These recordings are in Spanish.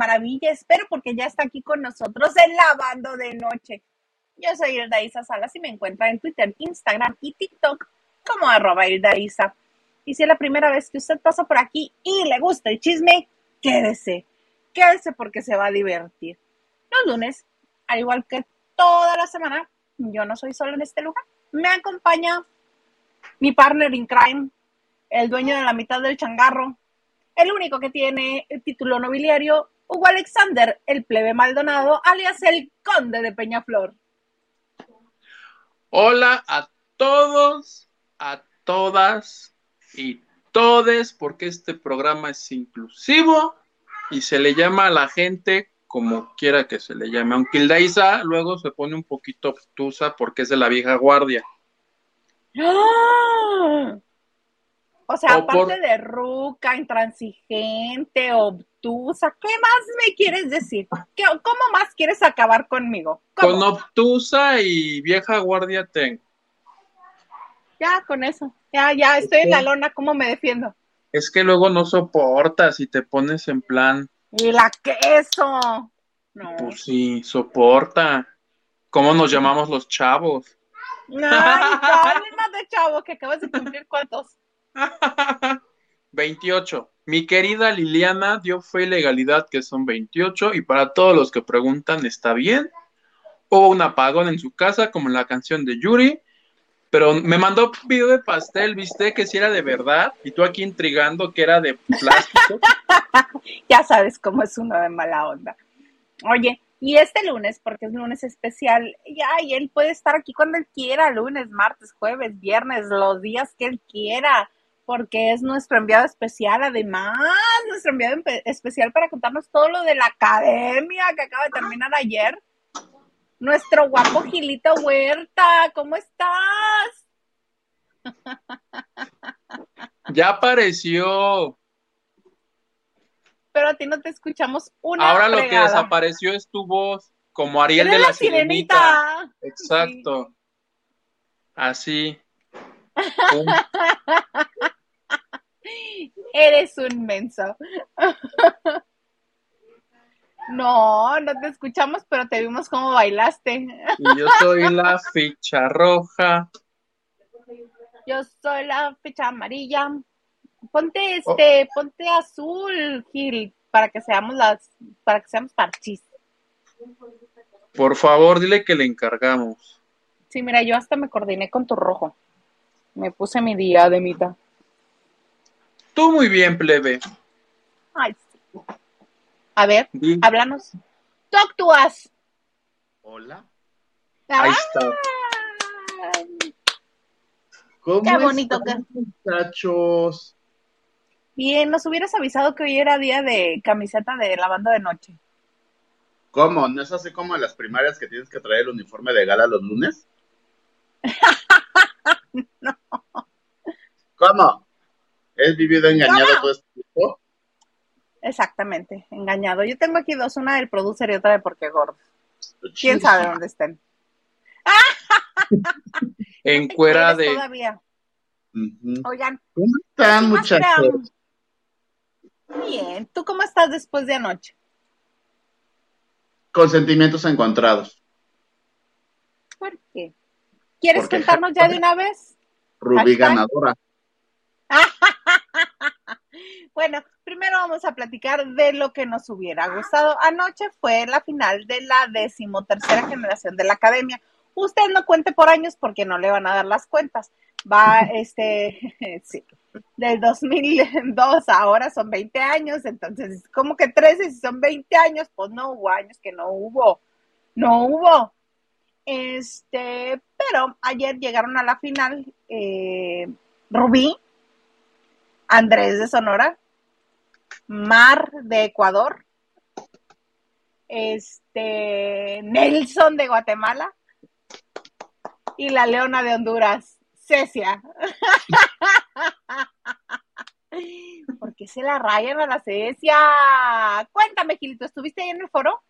maravilla, espero porque ya está aquí con nosotros en Lavando de Noche. Yo soy Hilda Isa Salas y me encuentra en Twitter, Instagram y TikTok como arroba. Y si es la primera vez que usted pasa por aquí y le gusta el chisme, quédese, quédese porque se va a divertir. Los lunes, al igual que toda la semana, yo no soy solo en este lugar. Me acompaña mi partner in crime, el dueño de la mitad del changarro, el único que tiene el título nobiliario, Hugo Alexander, el plebe Maldonado, alias el conde de Peñaflor. Hola a todos, a todas y todes, porque este programa es inclusivo y se le llama a la gente como quiera que se le llame. Aunque Ildaisa luego se pone un poquito obtusa porque es de la vieja guardia. ¡Ah! O sea, aparte de ruca, intransigente, obtusa, ¿qué más me quieres decir? ¿Qué, ¿Cómo más quieres acabar conmigo? Con obtusa y vieja guardia tengo. Ya, con eso. Ya, ya, estoy en la lona, ¿cómo me defiendo? Es que luego no soportas y te pones en plan. Y la queso. No. Pues sí, soporta. ¿Cómo nos llamamos los chavos? Ay, más de chavo que acabas de cumplir cuántos. 28. Mi querida Liliana dio fe y legalidad que son 28 y para todos los que preguntan, ¿está bien? Hubo un apagón en su casa como en la canción de Yuri, pero me mandó un video de pastel, viste que si era de verdad y tú aquí intrigando que era de plástico. ya sabes cómo es uno de mala onda. Oye, y este lunes, porque es lunes especial, ya, él puede estar aquí cuando él quiera, lunes, martes, jueves, viernes, los días que él quiera porque es nuestro enviado especial, además, nuestro enviado especial para contarnos todo lo de la academia que acaba de terminar ayer. Nuestro guapo Gilito Huerta, ¿cómo estás? Ya apareció. Pero a ti no te escuchamos una Ahora lo que desapareció es tu voz, como Ariel de la, sirenita. Exacto. Así. Eres un menso. No, no te escuchamos, pero te vimos cómo bailaste. Y yo soy la ficha roja. Yo soy la ficha amarilla. Ponte este, oh. ponte azul, Gil, para que seamos las, para que seamos parchis. Por favor, dile que le encargamos. Sí, mira, yo hasta me coordiné con tu rojo. Me puse mi día de mitad. Tú muy bien, plebe. Ay, sí. A ver, háblanos. Talk to us. Hola. Ahí está. ¿Cómo Qué bonito que muchachos. Bien, nos hubieras avisado que hoy era día de camiseta de lavando de noche. ¿Cómo? ¿No es así como en las primarias que tienes que traer el uniforme de gala los lunes? no. ¿Cómo? ¿Es vivido engañado todo este tiempo? Exactamente, engañado. Yo tengo aquí dos, una del producer y otra de Porque Gordo. ¿Quién sabe dónde estén? en cuera de... Todavía. Oigan. ¿Cómo están, muchachos? Bien, ¿tú cómo estás después de anoche? Con sentimientos encontrados. ¿Por qué? ¿Quieres contarnos ya de una vez? Rubí ganadora. bueno, primero vamos a platicar de lo que nos hubiera gustado. Anoche fue la final de la decimotercera generación de la academia. Usted no cuente por años porque no le van a dar las cuentas. Va, este, sí, del 2002 ahora son 20 años, entonces, como que 13 si son 20 años, pues no hubo años que no hubo, no hubo. Este, pero ayer llegaron a la final eh, Rubí, Andrés de Sonora, Mar de Ecuador, este Nelson de Guatemala y la Leona de Honduras, Cecia. ¿Por qué se la rayan a la Cecia? Cuéntame, Gilito, ¿estuviste ahí en el foro?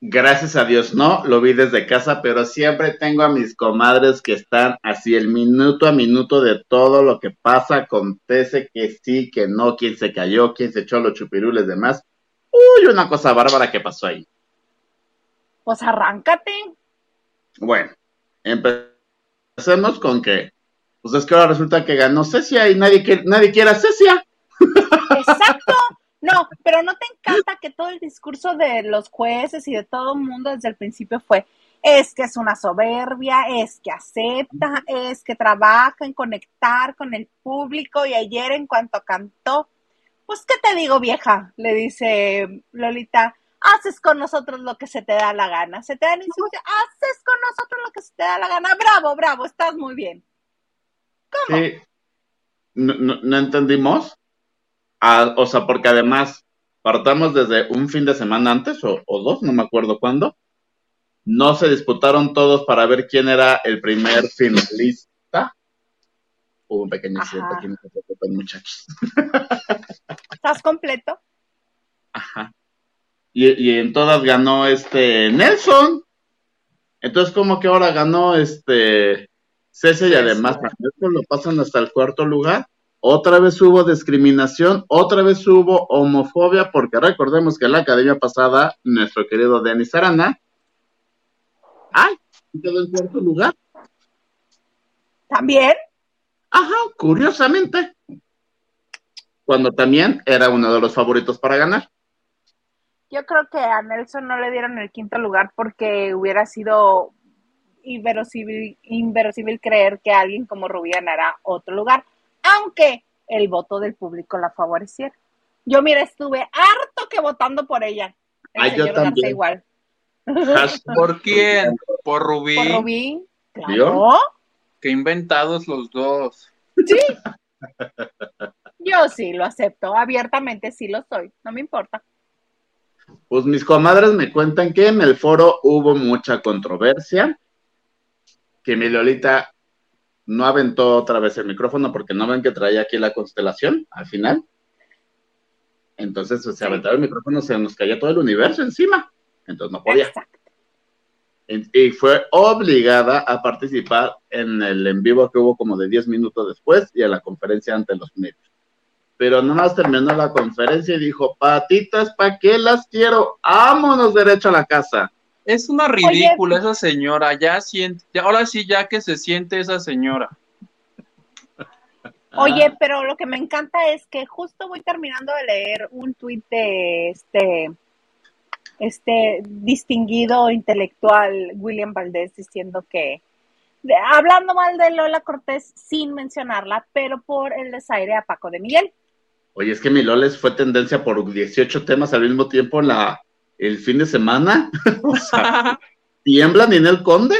Gracias a Dios no, lo vi desde casa, pero siempre tengo a mis comadres que están así el minuto a minuto de todo lo que pasa, acontece que sí, que no, quién se cayó, quién se echó los chupirules, demás. Uy, una cosa bárbara que pasó ahí. Pues arráncate. Bueno, empecemos con que, pues es que ahora resulta que ganó Cecia y nadie, quiere, nadie quiere a Cecia. No, pero no te encanta que todo el discurso de los jueces y de todo el mundo desde el principio fue, es que es una soberbia, es que acepta, es que trabaja en conectar con el público y ayer en cuanto cantó, pues qué te digo vieja, le dice Lolita, haces con nosotros lo que se te da la gana, se te dan instrucciones, haces con nosotros lo que se te da la gana, bravo, bravo, estás muy bien. ¿Cómo? Sí. No, no- no entendimos. Ah, o sea, porque además partamos desde un fin de semana antes o, o dos, no me acuerdo cuándo. No se disputaron todos para ver quién era el primer finalista. Hubo un pequeño accidente aquí, muchachos. ¿Estás completo? Ajá. Y, y en todas ganó este Nelson. Entonces, como que ahora ganó este Cese y además lo pasan hasta el cuarto lugar. Otra vez hubo discriminación, otra vez hubo homofobia, porque recordemos que en la academia pasada, nuestro querido Denis Arana, ay, quedó en cuarto lugar. ¿También? Ajá, curiosamente. Cuando también era uno de los favoritos para ganar. Yo creo que a Nelson no le dieron el quinto lugar porque hubiera sido inverosímil, inverosímil creer que alguien como Rubí ganara otro lugar, aunque el voto del público la favoreciera. Yo, mira, estuve harto que votando por ella. El Ay, yo señor Garza también. igual. ¿Por quién? Por Rubí. Por Rubí, claro. Que inventados los dos. Yo sí lo acepto, abiertamente sí lo soy, no me importa. Pues mis comadres me cuentan que en el foro hubo mucha controversia, que mi Lolita no aventó otra vez el micrófono porque no ven que traía aquí la constelación al final. Entonces, pues, se aventaba el micrófono, se nos caía todo el universo encima. Entonces no podía. Y fue obligada a participar en el en vivo que hubo como de 10 minutos después y a la conferencia ante los medios. Pero nomás terminó la conferencia y dijo, patitas, ¿para qué las quiero? Vámonos derecho a la casa. Es una ridícula esa señora. Ya siente, ahora sí, ya que se siente esa señora. Oye, Ah, pero lo que me encanta es que justo voy terminando de leer un tuit de este, este distinguido intelectual William Valdés diciendo que, de- hablando mal de Lola Cortés sin mencionarla, pero por el desaire a Paco de Miguel. Oye, es que mi Loles fue tendencia por 18 temas al mismo tiempo la, el fin de semana. o sea, tiemblan en el conde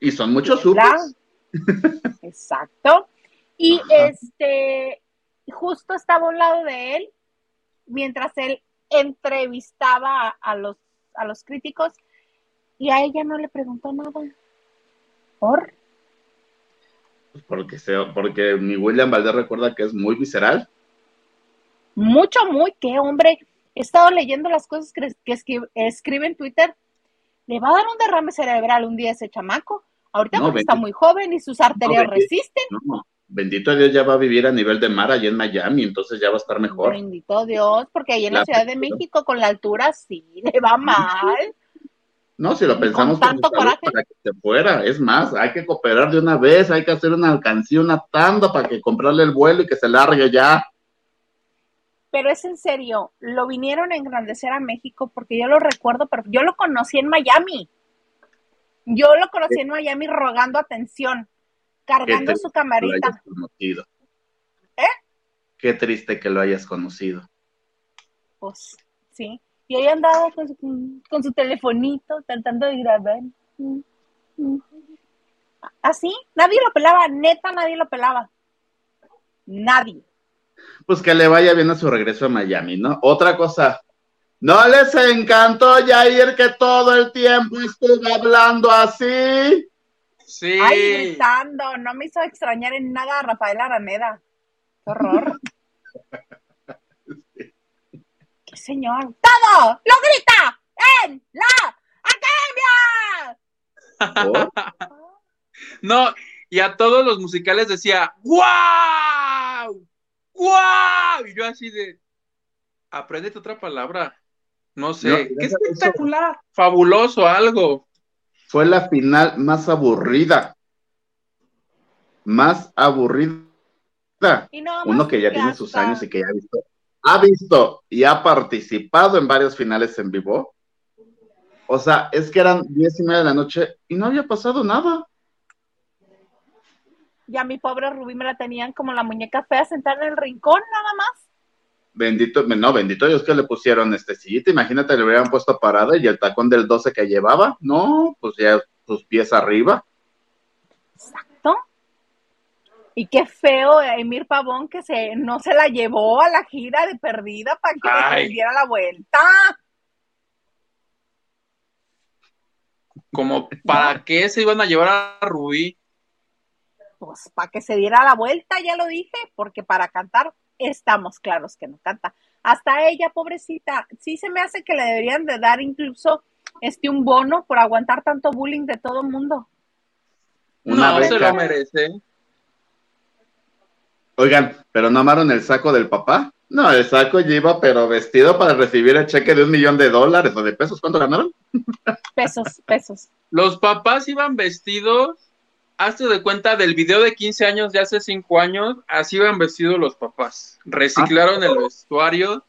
y son muchos supers. Exacto. Y Ajá. este, justo estaba a un lado de él, mientras él entrevistaba a, a los, a los críticos, y a ella no le preguntó nada. ¿Por? Porque, se, porque mi William Valdés recuerda que es muy visceral. Mucho, muy, qué hombre. He estado leyendo las cosas que, que escri- escribe en Twitter. Le va a dar un derrame cerebral un día a ese chamaco. Ahorita No, porque está muy joven y sus arterias bendito. resisten. No, bendito Dios, ya va a vivir a nivel de mar allá en Miami, entonces ya va a estar mejor. Bendito Dios, porque ahí en la La Ciudad de. México con la altura sí le va mal. No, si lo pensamos con tanto coraje. para que se fuera. Es más, hay que cooperar de una vez, hay que hacer una alcancía, una tanda para que comprarle el vuelo y que se largue ya. Pero es en serio, lo vinieron a engrandecer a México porque yo lo recuerdo, pero yo lo conocí en Miami. Yo lo conocí en Miami rogando atención, cargando su camarita. conocido. ¿Eh? Qué triste que lo hayas conocido. Pues sí. Y ahí andaba con su, con su telefonito tratando de grabar. Así, nadie lo pelaba, neta, nadie lo pelaba. Nadie. Pues que le vaya bien a su regreso a Miami, ¿no? Otra cosa. ¿No les encantó Jair que todo el tiempo estuvo hablando así? Sí. Ay, gritando, no me hizo extrañar en nada a Rafael Araneda. Qué horror. Qué señor. ¡Todo! ¡Lo grita! en la academia. no, y a todos los musicales decía, ¡Guau! ¡Guau! Y yo así de, aprendete otra palabra. No sé, qué espectacular, fabuloso, algo. Fue la final más aburrida. Más aburrida. Uno que ya tiene sus años y que ya ha visto, ha visto y ha participado en varios finales en vivo. O sea, es que eran diez y media de la noche y no había pasado nada. Ya mi pobre Rubí me la tenían como la muñeca fea sentada en el rincón, nada más. Bendito, no, bendito Dios que le pusieron este sillita, imagínate, le hubieran puesto parada y el tacón del 12 que llevaba, no, pues ya sus pies arriba. Exacto. Y qué feo Emir Pavón que se, no se la llevó a la gira de perdida para que le diera la vuelta. Como, ¿para qué se iban a llevar a Rubí? Pues para que se diera la vuelta, ya lo dije, porque para cantar estamos claros que no canta. Hasta ella, pobrecita, sí se me hace que le deberían de dar incluso este un bono por aguantar tanto bullying de todo el mundo. no, se lo merece. Oigan, ¿pero no amaron el saco del papá? No, el saco lleva, pero vestido para recibir el cheque de un millón de dólares o de pesos. ¿Cuánto ganaron? Pesos, pesos. Los papás iban vestidos hazte de cuenta del video de 15 años de hace 5 años, así iban vestidos los papás. Reciclaron el vestuario.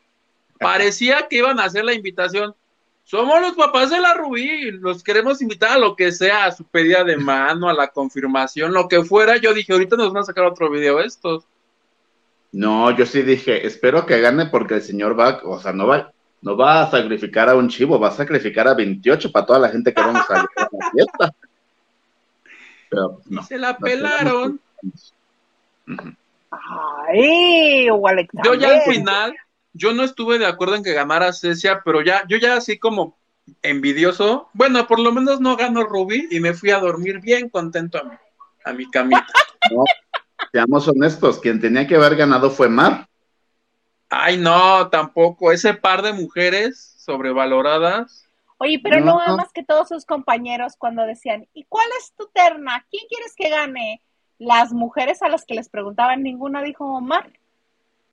Parecía que iban a hacer la invitación. Somos los papás de la Rubí, los queremos invitar a lo que sea, a su pedida de mano, a la confirmación, lo que fuera. Yo dije, ahorita nos van a sacar otro video estos. No, yo sí dije, espero que gane porque el señor va, o sea, no va, no va a sacrificar a un chivo, va a sacrificar a 28 para toda la gente que vamos a la fiesta. Se la pelaron. Ay, Yo ya al final, yo no estuve de acuerdo en que ganara Cecia, pero ya, yo ya así como envidioso, bueno, por lo menos no ganó Ruby y me fui a dormir bien contento a mi, a mi camita. No, seamos honestos, quien tenía que haber ganado fue Mar. Ay, no, tampoco. Ese par de mujeres sobrevaloradas Oye, pero no, no más que todos sus compañeros cuando decían, ¿y cuál es tu terna? ¿Quién quieres que gane? Las mujeres a las que les preguntaban, ninguna dijo Omar.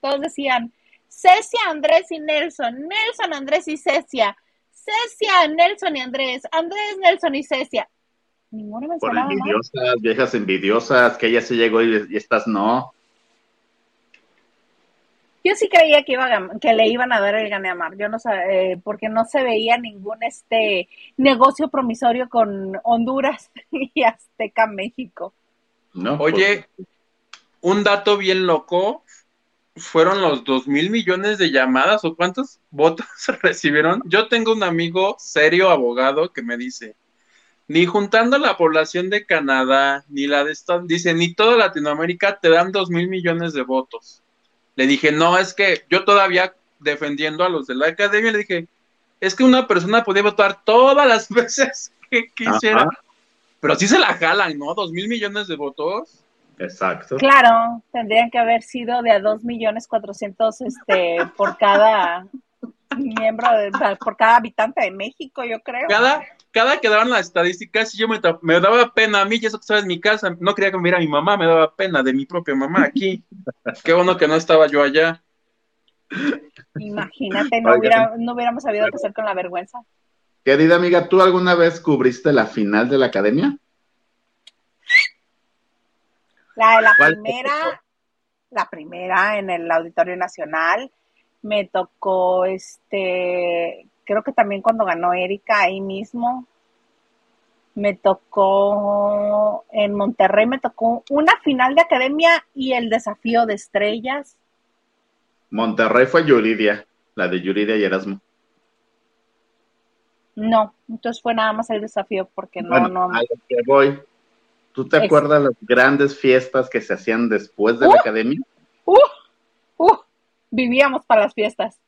Todos decían, Cecia, Andrés y Nelson, Nelson, Andrés y Cecia, Cecia, Nelson y Andrés, Andrés, Nelson y Cecia. Ninguna mencionaba Por envidiosas, viejas envidiosas, que ella se llegó y, y estas no. Yo sí creía que, iba que le iban a dar el gane a Mar, yo no sé, eh, porque no se veía ningún este negocio promisorio con Honduras y Azteca México. No, Oye, un dato bien loco, fueron los dos mil millones de llamadas o cuántos votos recibieron. Yo tengo un amigo serio abogado que me dice, ni juntando la población de Canadá, ni la de Estados dice, ni toda Latinoamérica te dan dos mil millones de votos le dije, no, es que yo todavía defendiendo a los de la academia, le dije, es que una persona podía votar todas las veces que quisiera, pero sí se la jalan, ¿no? Dos mil millones de votos. Exacto. Claro, tendrían que haber sido de a dos millones cuatrocientos este, por cada miembro, por cada habitante de México, yo creo. Cada, cada que daban las estadísticas, yo me, me, daba pena a mí, y eso que estaba en mi casa, no quería que me viera mi mamá, me daba pena de mi propia mamá aquí. Qué bueno que no estaba yo allá. Imagínate, no, hubiera, no hubiéramos sabido qué hacer con la vergüenza. Querida amiga, ¿tú alguna vez cubriste la final de la academia? La de la primera, la primera en el Auditorio Nacional. Me tocó este creo que también cuando ganó Erika ahí mismo, me tocó en Monterrey, me tocó una final de academia y el desafío de estrellas. Monterrey fue Yuridia, la de Yuridia y Erasmo. No, entonces fue nada más el desafío porque no, no. A lo que voy. ¿Tú te acuerdas las grandes fiestas que se hacían después de la uh, academia? Uh, uh, vivíamos para las fiestas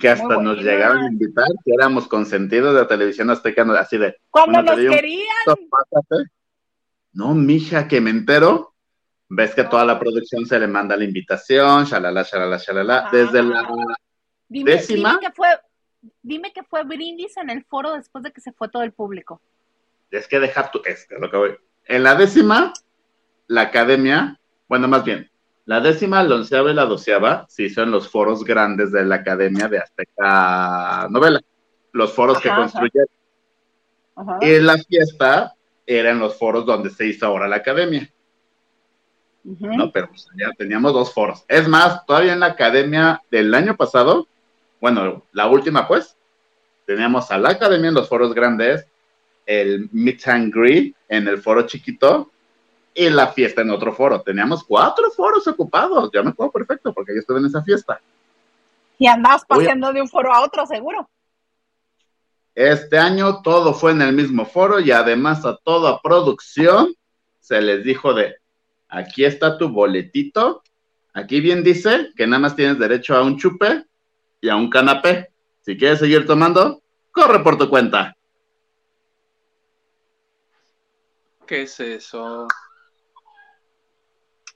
que hasta nos llegaron a invitar, que éramos consentidos de la televisión azteca, así de... Cuando nos querían. No, mija, que me entero, ves que toda la producción se le manda la invitación, shalala, shalala, shalala, desde la décima... Dime que fue, dime que fue brindis en el foro después de que se fue todo el público. Es que deja tu, es que es lo que voy. En la décima, la academia, bueno, más bien, la décima, la onceava y la doceava sí son los foros grandes de la academia de Azteca Novela, los foros que Ajá, construyeron. Ajá. Y la fiesta eran los foros donde se hizo ahora la academia. ¿no? Pero pues, ya teníamos dos foros. Es más, todavía en la academia del año pasado, bueno, la última pues, teníamos a la academia en los foros grandes, el Meet and Greet en el foro chiquito y la fiesta en otro foro. Teníamos cuatro foros ocupados, ya me acuerdo perfecto porque yo estuve en esa fiesta. Y andabas Oye. paseando de un foro a otro, seguro. Este año todo fue en el mismo foro y además a toda producción se les dijo de, aquí está tu boletito, aquí bien dice que nada más tienes derecho a un chupe y a un canapé. Si quieres seguir tomando, corre por tu cuenta. ¿Qué es eso?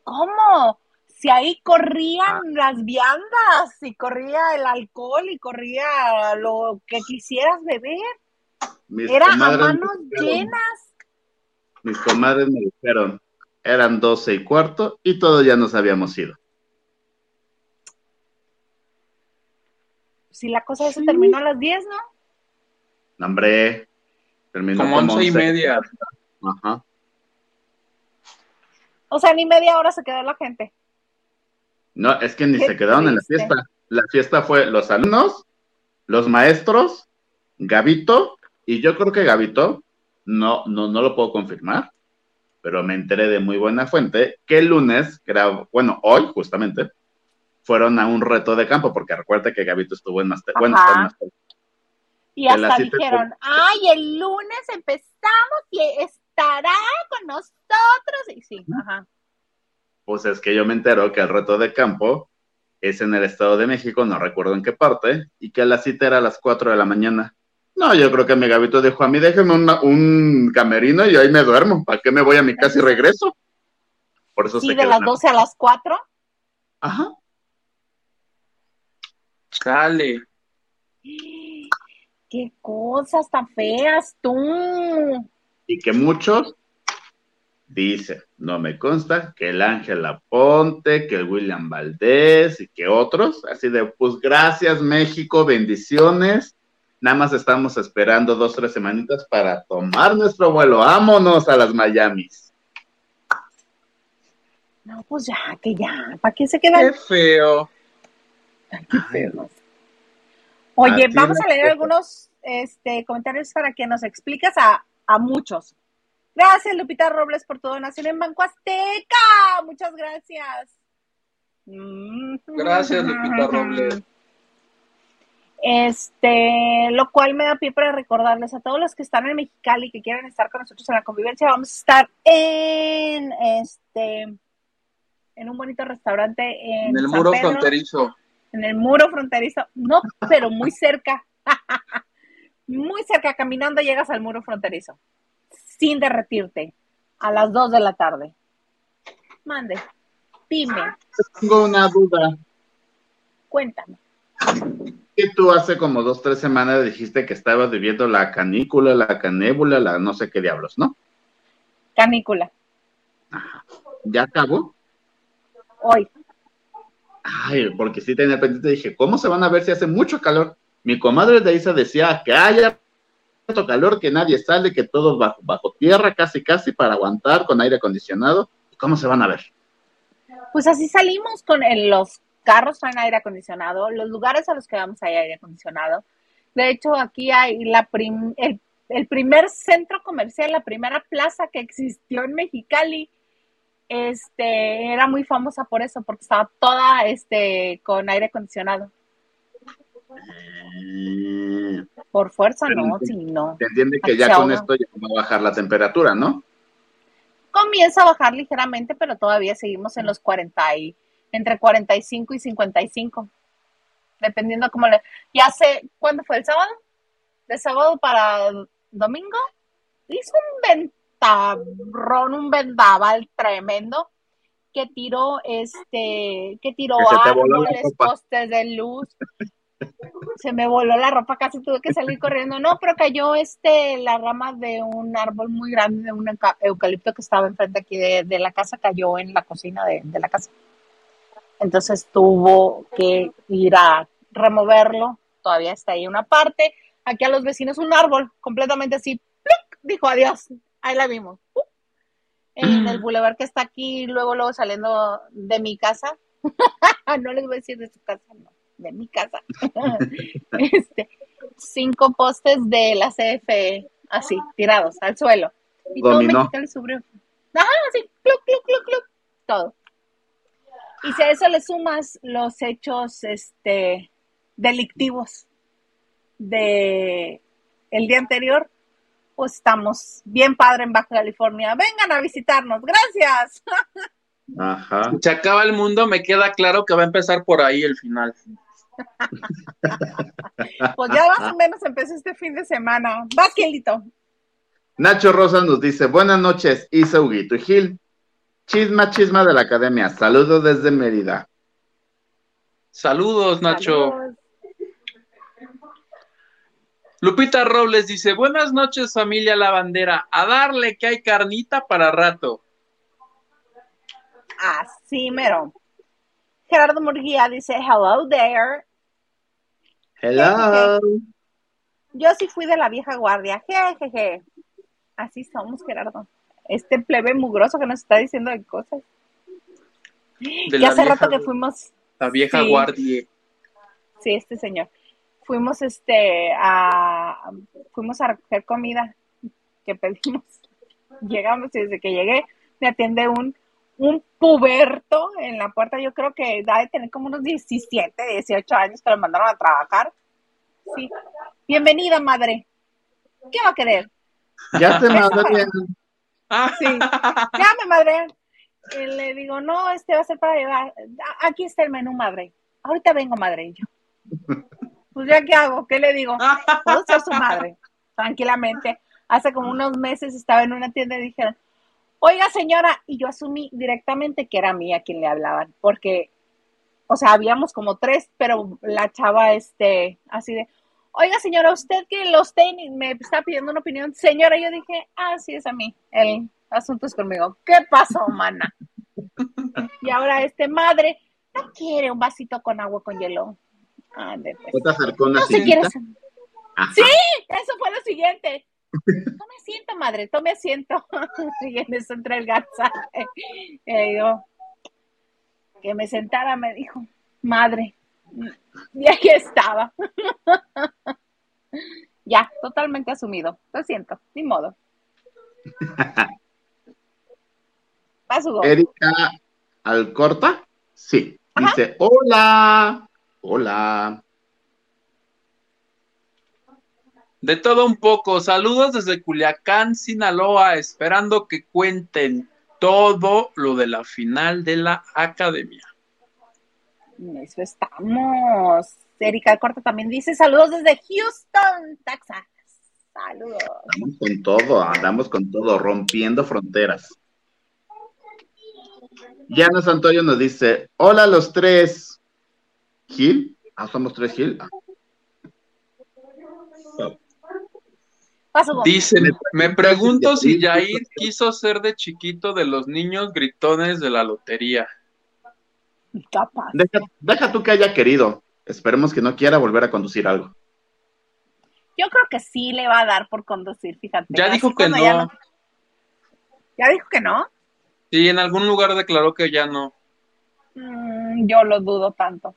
¿Cómo? Si ahí corrían las viandas, y corría el alcohol, y corría lo que quisieras beber. Mis Era a manos llenas. Mis comadres me dijeron, eran doce y cuarto y todos ya nos habíamos ido. Si la cosa se terminó a las 10, ¿no? No, Hombre, terminó Como once y media. Ajá. O sea, ni media hora se quedó la gente. No, es que ni se quedaron en la fiesta. La fiesta fue los alumnos, los maestros, Gabito, y yo creo que Gabito, no, no, no lo puedo confirmar, pero me enteré de muy buena fuente que el lunes, que era, bueno, hoy justamente, fueron a un reto de campo, porque recuerda que Gabito estuvo en Master, bueno, Ajá. está en Master- Y hasta dijeron, ay, el lunes empezamos y estará con nosotros. Y sí, ajá. pues es que yo me entero que el reto de campo es en el Estado de México, no recuerdo en qué parte, y que la cita era a las 4 de la mañana. No, yo creo que mi Gabito dijo a mí, déjeme una- un camerino y ahí me duermo. ¿Para qué me voy a mi casa y regreso? Por eso Sí, de las en- 12 a las 4. Ajá. Sale. Qué cosas tan feas tú. Y que muchos dicen, no me consta, que el Ángel Aponte, que el William Valdés y que otros, así de, pues gracias México, bendiciones. Nada más estamos esperando dos, tres semanitas para tomar nuestro vuelo. Vámonos a las Miamis. No, pues ya, que ya. ¿Para qué se quedan? Qué feo. Qué feos. Oye, Así vamos a leer algunos este, comentarios para que nos expliques a, a muchos. Gracias, Lupita Robles, por tu donación en Banco Azteca. Muchas gracias. Mm. Gracias, Lupita Robles. Este, lo cual me da pie para recordarles a todos los que están en Mexicali y que quieren estar con nosotros en la convivencia, vamos a estar en este en un bonito restaurante en, En el San muro Pedro, fronterizo. en el muro fronterizo, no, pero muy cerca, muy cerca, caminando llegas al muro fronterizo, sin derretirte, a las 2 de la tarde. Mande, dime, Tengo una duda. cuéntame. Que tú hace como dos, tres semanas dijiste que estabas viviendo la canícula, la canébula, la no sé qué diablos, ¿no? Canícula, ¿Ya acabó? hoy. Ay, porque sí tenía pendiente, dije, ¿cómo se van a ver si hace mucho calor? Mi comadre de Isa decía que haya tanto calor que nadie sale, que todos bajo, bajo tierra, casi, casi, para aguantar con aire acondicionado. ¿Cómo se van a ver? Pues así salimos con el- los carros traen aire acondicionado, los lugares a los que vamos hay aire acondicionado. De hecho, aquí hay la el, el primer centro comercial, la primera plaza que existió en Mexicali. Este, era muy famosa por eso, porque estaba toda este con aire acondicionado. Eh, Por fuerza, no, sí, no. Se entiende que ya con esto ya va a bajar la temperatura, ¿no? Comienza a bajar ligeramente, pero todavía seguimos en los 40 y entre 45 y 55. Dependiendo cómo le... Ya sé, ¿cuándo fue el sábado? De sábado para domingo. Hizo un ventarrón, un vendaval tremendo que tiró este, que tiró te árboles, postes de luz. Se me voló la ropa, casi tuve que salir corriendo. No, pero cayó este, la rama de un árbol muy grande, de un euca- eucalipto que estaba enfrente aquí de, de la casa, cayó en la cocina de, la casa. Entonces tuvo que ir a removerlo. Todavía está ahí una parte. Aquí a los vecinos un árbol completamente así. Dijo adiós. Ahí la vimos. En el bulevar que está aquí, luego, luego saliendo de mi casa. no les voy a decir de su casa, no, de mi casa. este, cinco postes de la CFE, así, tirados al suelo. Y todo Dominó. Mexicali sufrió. Ajá, así, clup, clup, clup, clup, todo. Y si a eso le sumas los hechos este, delictivos de el día anterior, pues estamos bien padre en Baja California. Vengan a visitarnos, gracias. Ajá. Se acaba el mundo, me queda claro que va a empezar por ahí el final. Pues ya más o menos empezó este fin de semana. Va, Kielito. Nacho Rosa nos dice, buenas noches, Isa, Huguito y Gil. Chisma, chisma de la academia. Saludos desde Mérida. Saludos, Nacho. Saludos. Lupita Robles dice, buenas noches familia lavandera, a darle que hay carnita para rato. Así mero. Gerardo Murguía dice, hello there. Hello. Yo sí fui de la vieja guardia. Jejeje. Así somos, Gerardo. Este plebe mugroso que nos está diciendo de cosas. De y hace vieja, rato que fuimos, la vieja sí. guardia. sí, este señor, fuimos este a fuimos a recoger comida que pedimos. Llegamos y desde que llegué me atiende un un puberto en la puerta. Yo creo que da de tener como unos 17, 18 años que lo mandaron a trabajar. Sí. Bienvenida, madre. ¿Qué va a querer? Ya te mandé. Ah, Sí. Llame, madre. Y le digo, no, este va a ser para llevar. Aquí está el menú, madre. Ahorita vengo, madre. Y yo, pues ya qué hago, ¿qué le digo? Puedo ser su madre, tranquilamente. Hace como unos meses estaba en una tienda y dijeron, oiga señora, y yo asumí directamente que era a mí a quien le hablaban, porque, o sea, habíamos como tres, pero la chava, este, así de, oiga señora, usted que los tenis, me está pidiendo una opinión, señora, yo dije, ah, sí, es a mí, el asunto es conmigo. ¿Qué pasó, mana? Y ahora este madre, no quiere un vasito con agua con hielo. Ande, pues. ¿No se. Sí, eso fue lo siguiente. Tome asiento, madre, tome asiento. y en eso entra el Garza. Y que me sentara, me dijo, madre. Y ahí estaba. ya, totalmente asumido. Lo siento, ni modo. Va su gol. Erika Alcorta, sí. Dice, hola, hola. De todo un poco, saludos desde Culiacán, Sinaloa, esperando que cuenten todo lo de la final de la academia. En Eso estamos. Erika Corta también dice saludos desde Houston, Texas. Saludos. Andamos con todo, andamos con todo, rompiendo fronteras. Yana Santoyo nos dice, hola los tres. ¿Gil? Ah, somos tres Gil. Ah, Paso. Dicen, me pregunto si Jair quiso ser de chiquito de los niños gritones de la lotería. Capaz. Deja, deja tú que haya querido. Esperemos que no quiera volver a conducir algo. Yo creo que sí le va a dar por conducir, fíjate. Ya Así dijo que ya no. ¿Ya dijo que no? Sí, en algún lugar declaró que ya no. Mm, yo lo dudo tanto.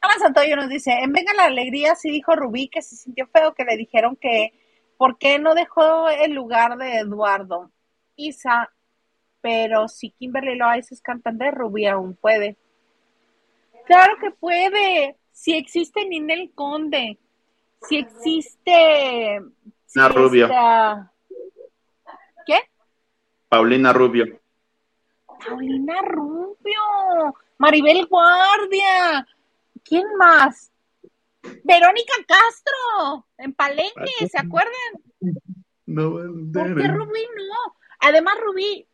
Ana Santoyo nos dice, en Venga la Alegría sí dijo Rubí que se sintió feo que le dijeron que por qué no dejó el lugar de Eduardo. Isa, pero si Kimberly Loaiza es cantante, Rubí aún puede. Claro que puede. Si existe Ninel Conde, si existe... si Una Rubio. está- ¿Qué? Paulina Rubio. Paulina Rubio, Maribel Guardia, ¿quién más? Verónica Castro, en Palenque, ¿se acuerdan? No, ¿Por qué Rubí no? Además, Rubí,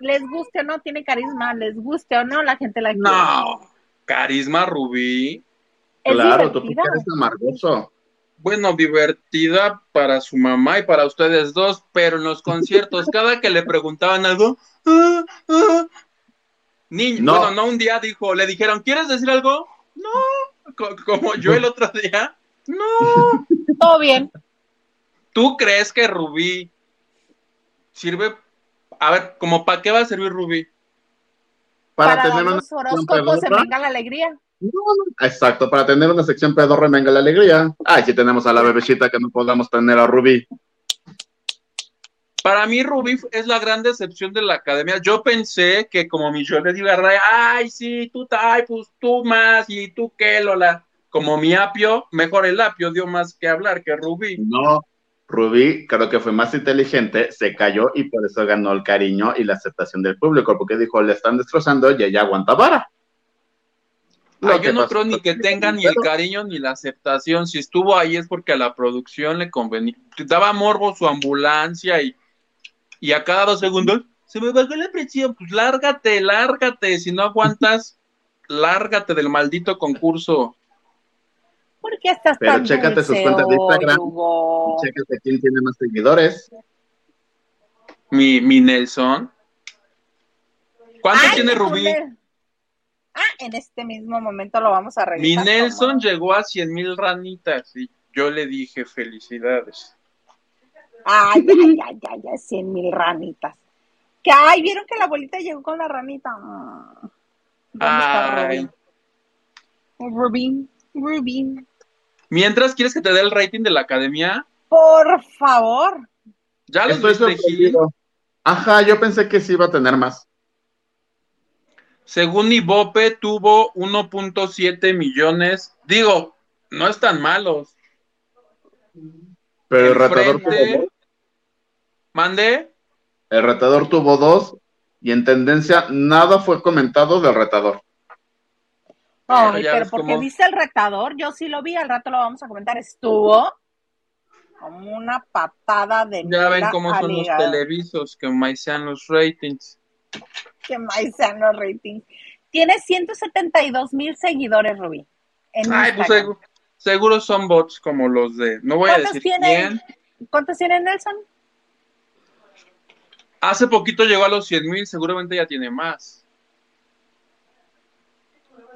les guste o no, tiene carisma, les guste o no, la gente la quiere. No, carisma Rubí. Es Claro, tú divertida. eres amargoso. Bueno, divertida para su mamá y para ustedes dos, pero en los conciertos, cada que le preguntaban algo, ah, ah, niño, No. bueno, no un día dijo, le dijeron, ¿quieres decir algo? No, como yo el otro día, no. Todo bien. ¿Tú crees que Rubí sirve? A ver, ¿como para qué va a servir Rubí? Para, Para, tener una los sección horóscopos se venga la alegría. Exacto, para tener una sección pedorra, venga la alegría. Ay, si tenemos a la bebecita que no podamos tener a Rubí. Para mí, Rubí es la gran decepción de la academia. Yo pensé que como mi yo le digo a Ray, ay, sí, tú, ay, pues tú más, y tú qué, Lola. Como mi apio, mejor el apio dio más que hablar que Rubí. No, Rubí creo que fue más inteligente, se cayó y por eso ganó el cariño y la aceptación del público, porque dijo, le están destrozando y ella aguanta vara. Que yo no creo ni que tenga ni el cariño ni la aceptación. Si estuvo ahí es porque a la producción le convenía. Daba morbo su ambulancia y, y a cada dos segundos se me bajó la presión. Pues lárgate, lárgate. Si no aguantas, lárgate del maldito concurso. ¿Por qué estás Pero tan chécate sus cuentas de Instagram. Hugo? Chécate quién tiene más seguidores. Mi, mi Nelson. ¿Cuántos Ay, tiene Rubí? Ah, en este mismo momento lo vamos a Mi revisar. Nelson ¿cómo? llegó a 100 mil ranitas y yo le dije felicidades. Ay, ay, ay, ay, ay, cien mil ranitas. Que, ay, ¿vieron que la abuelita llegó con la ranita? Ah, ¿Dónde está Ay. Rubí? Rubí, Rubí. Mientras, ¿quieres que te dé el rating de la academia? Por favor. Ya los Estoy sorprendido. Ajá, yo pensé que sí iba a tener más. Según Ibope, tuvo 1.7 millones. Digo, no están malos. Pero el Enfrente- dos, ¿Mande? el retador tuvo dos y en tendencia nada fue comentado del retador. Pero Ay, ya pero ves porque cómo- viste el retador, yo sí lo vi, al rato lo vamos a comentar. Estuvo como una patada de Ya ven cómo son los televisos que maicean los ratings. Que más sean los ratings. Tiene 172 mil seguidores, Rubí. En Ay, pues seguro, seguro son bots como los de. No voy a ¿Cuántos decir tiene? quién. ¿Cuántos tiene Nelson? Hace poquito llegó a los 100 mil, seguramente ya tiene más.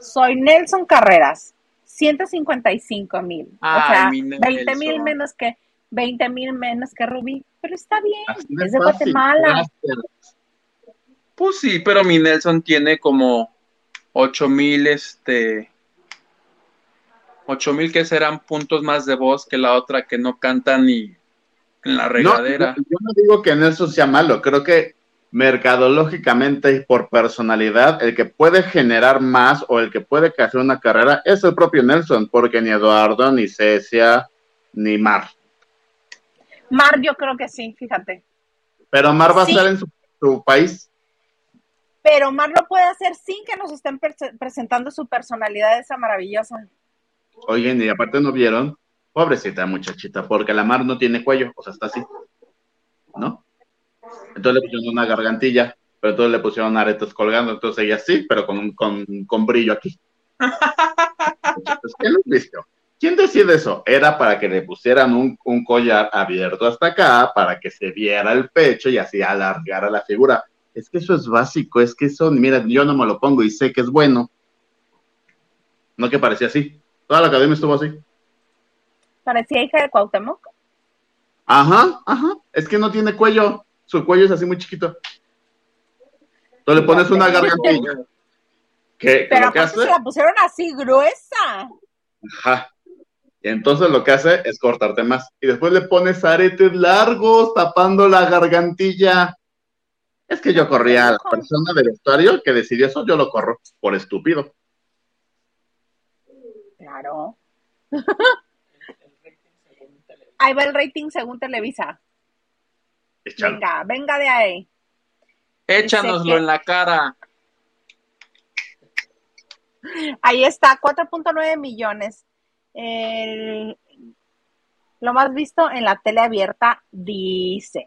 Soy Nelson Carreras, 155 mil. O sea, mi 20 mil menos que 20 mil menos que Rubí. Pero está bien, Así es de fácil. Guatemala. Gracias. Pues sí, pero mi Nelson tiene como 8 mil, este. 8 mil que serán puntos más de voz que la otra que no canta ni en la No, regadera. yo, yo no digo que Nelson sea malo, creo que mercadológicamente y por personalidad, el que puede generar más o el que puede hacer una carrera es el propio Nelson, porque ni Eduardo, ni Cecia, ni Mar. Mar, yo creo que sí, fíjate. Pero Mar va Sí. a estar en su, su país. Pero Mar lo puede hacer sin que nos estén pre- presentando su personalidad esa maravillosa. Oigan, y aparte no vieron, pobrecita muchachita, porque la Mar no tiene cuello, o sea, está así, ¿no? Entonces le pusieron una gargantilla, pero entonces le pusieron aretes colgando, entonces ella sí, pero con, un- con, con brillo aquí. ¿Quién lo visto? ¿Quién decide eso? Era para que le pusieran un, un collar abierto hasta acá, para que se viera el pecho y así alargara la figura. Es que eso es básico, es que eso, mira, yo no me lo pongo y sé que es bueno. No que parecía así. Toda la academia estuvo así. Parecía hija de Cuauhtémoc. Ajá, ajá. Es que no tiene cuello. Su cuello es así muy chiquito. Entonces le pones una gargantilla. Que Pero lo que hace, se la pusieron así gruesa. ajá. Y entonces lo que hace es cortarte más. Y después le pones aretes largos tapando la gargantilla. Es que yo corría a la persona del vestuario que decidió eso, yo lo corro por estúpido. Claro. Ahí va el rating según Televisa. Échalo. Venga, venga de ahí. Échanoslo Dice que- en la cara. Ahí está, 4.9 millones. El- lo más visto en la tele abierta, dice.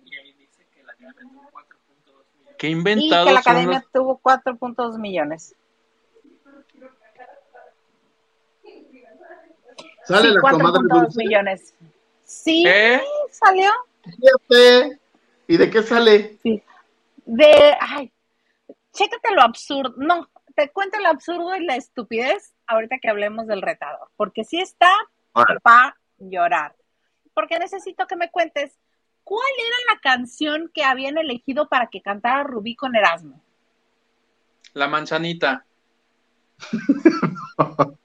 Qué Y inventados que la academia los- tuvo 4.2 millones. Sale Sí, la comadre 4.2 Dulce. millones. Sí, ¿Eh? salió. Fíjate. ¿Y de qué sale? Sí. De, ay, chécate lo absurdo. No, te cuento lo absurdo y la estupidez ahorita que hablemos del retador. Porque sí está para llorar. Porque necesito que me cuentes cuál era la canción que habían elegido para que cantara Rubí con Erasmo. La manzanita.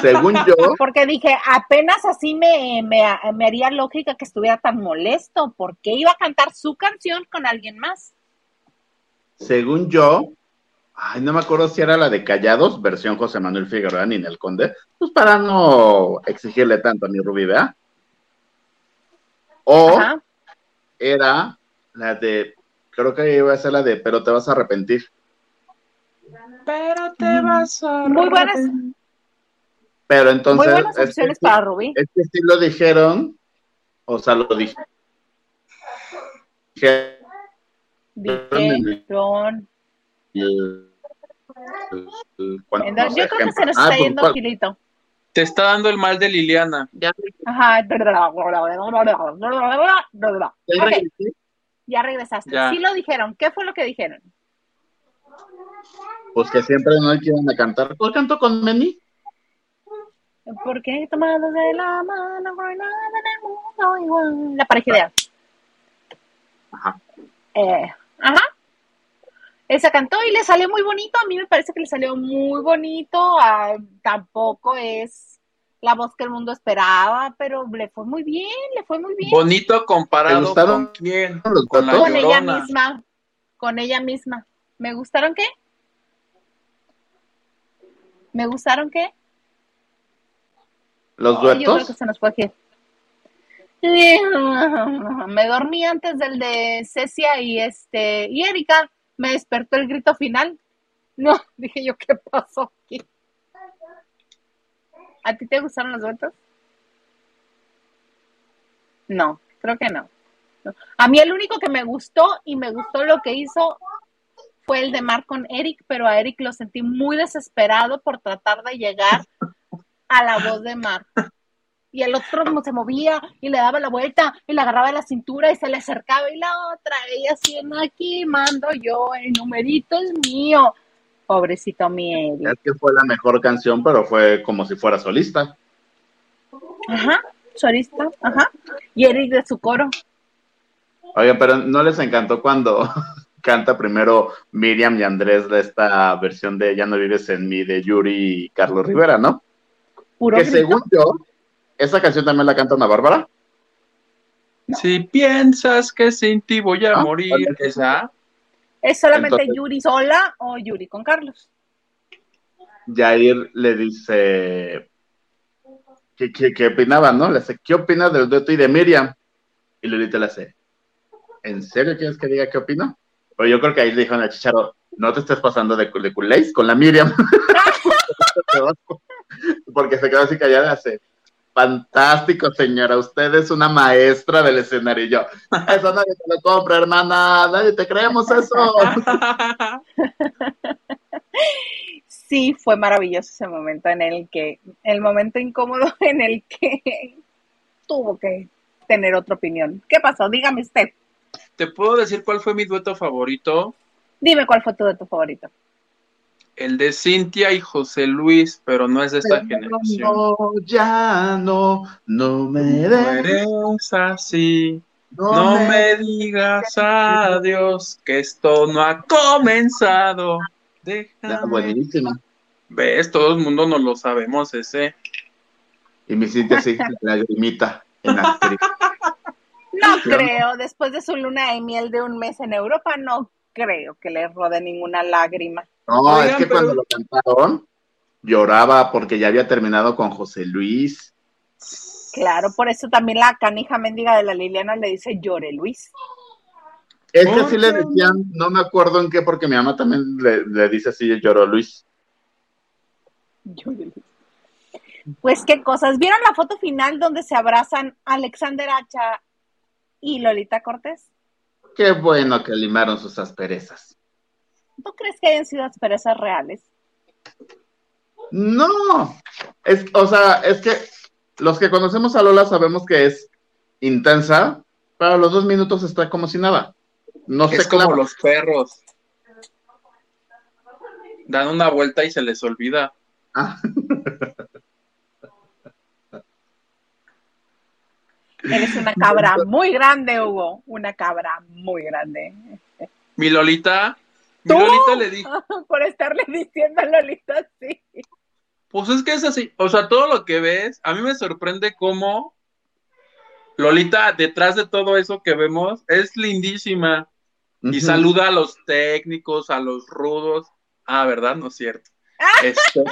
Según yo, Porque dije, apenas así me, me, me haría lógica que estuviera tan molesto. porque iba a cantar su canción con alguien más? según yo, ay, no me acuerdo si era la de Callados, versión José Manuel Figueroa ni el Conde, pues para no exigirle tanto a mi Rubí, ¿verdad? O Ajá. era la de, creo que iba a ser la de, pero te vas a arrepentir. Pero te vas a. Muy buenas. Pero entonces, Muy buenas es, opciones que, para Rubí. es que sí lo dijeron, o sea, lo dije. dije Dijeron. nos yo creo que se nos Ah, está pues, yendo ¿cuál? Gilito. Te está dando el mal de Liliana. Ya, Ajá. regresaste. Ya. Sí lo dijeron. ¿Qué fue lo que dijeron? Pues que siempre no quieren a cantar. ¿Cuál canto con Meni? Porque tomados de la mano, no hay nada en el mundo igual. La pareja ideal. Ajá. Eh, ajá. Esa cantó y le salió muy bonito. A mí me parece que le salió muy bonito. Ah, tampoco es la voz que el mundo esperaba, pero le fue muy bien, le fue muy bien. Bonito ¿Te comparado gustaron con quién? los Con la? Con ella misma. Con ella misma. ¿Me gustaron qué? ¿Me gustaron qué? ¿Los Ay, yo creo duetos? que se nos fue aquí. Me dormí antes del de Cecia y este y Erika. Me despertó el grito final. No, dije yo, ¿qué pasó aquí? ¿A ti te gustaron los duetos? No, creo que no. No. A mí el único que me gustó y me gustó lo que hizo fue el de Mar con Eric, pero a Eric lo sentí muy desesperado por tratar de llegar a la voz de Mar. Y el otro como se movía y le daba la vuelta y le agarraba de la cintura y se le acercaba y la otra, ella "No, aquí mando yo, el numerito es mío. Pobrecito mi Eric. Es que fue la mejor canción, pero fue como si fuera solista. Ajá, solista, ajá. Y Eric de su coro. Oigan, pero ¿no les encantó cuando canta primero Miriam y Andrés de esta versión de Ya no vives en mí de Yuri y Carlos Rivera, ¿no? Puro Que grito. según yo, esa canción también la canta Ana Bárbara. Si piensas que sin ti voy a Ah, morir, vale. esa. ¿Es solamente Entonces- Yuri sola o Yuri con Carlos? Jair le dice que, que, que opinaba, ¿no? Le dice, ¿qué opinas del dueto y de Miriam? Y Lolita le hace, ¿en serio quieres que diga qué opino? Pero yo creo que ahí le dijo a Chicharo, no te estés pasando de, de culés con la Miriam. Porque se quedó así callada hace, fantástico señora, usted es una maestra del escenario. Y yo, eso nadie te lo compra, hermana, nadie te creemos eso. Sí, fue maravilloso ese momento en el que, el momento incómodo en el que tuvo que tener otra opinión. ¿Qué pasó? Dígame usted. ¿Te puedo decir cuál fue mi dueto favorito? Dime cuál fue tu de tu favorito. El de Cintia y José Luis, pero no es de esta generación. No, ya no, no me eres así. No me digas adiós, que esto no ha comenzado. Ya, Déjame. buenísima. ¿Ves? Todo el mundo nos lo sabemos ese. Y mi Cintia sí, lagrimita en la. No creo, después de su luna de miel de un mes en Europa, no creo que le rode ninguna lágrima. No, Oigan, es que pero- cuando lo cantaron, lloraba porque ya había terminado con José Luis. Claro, por eso también la canija mendiga de la Liliana le dice llore Luis. Es que sí le decían, no me acuerdo en qué, porque mi mamá también le, le dice así, lloró Luis. Llore Luis. Pues qué cosas. ¿Vieron la foto final donde se abrazan Alexander Hacha y Lolita Cortés? Qué bueno que limaron sus asperezas. ¿Tú crees que hayan sido asperezas reales? No, Es, o sea, es que los que conocemos a Lola sabemos que es intensa, pero a los dos minutos está como si nada. No es sé como cómo. los perros. Dan una vuelta y se les olvida. Ah, Eres una cabra muy grande, Hugo. Una cabra muy grande. Mi Lolita, ¿Tú? Lolita le dijo, Por estarle diciendo a Lolita así. pues es que es así, o sea, todo lo que ves, a mí me sorprende cómo Lolita, detrás de todo eso que vemos, es lindísima y saluda a los técnicos, a los rudos. Ah, ¿verdad? No es cierto. Este,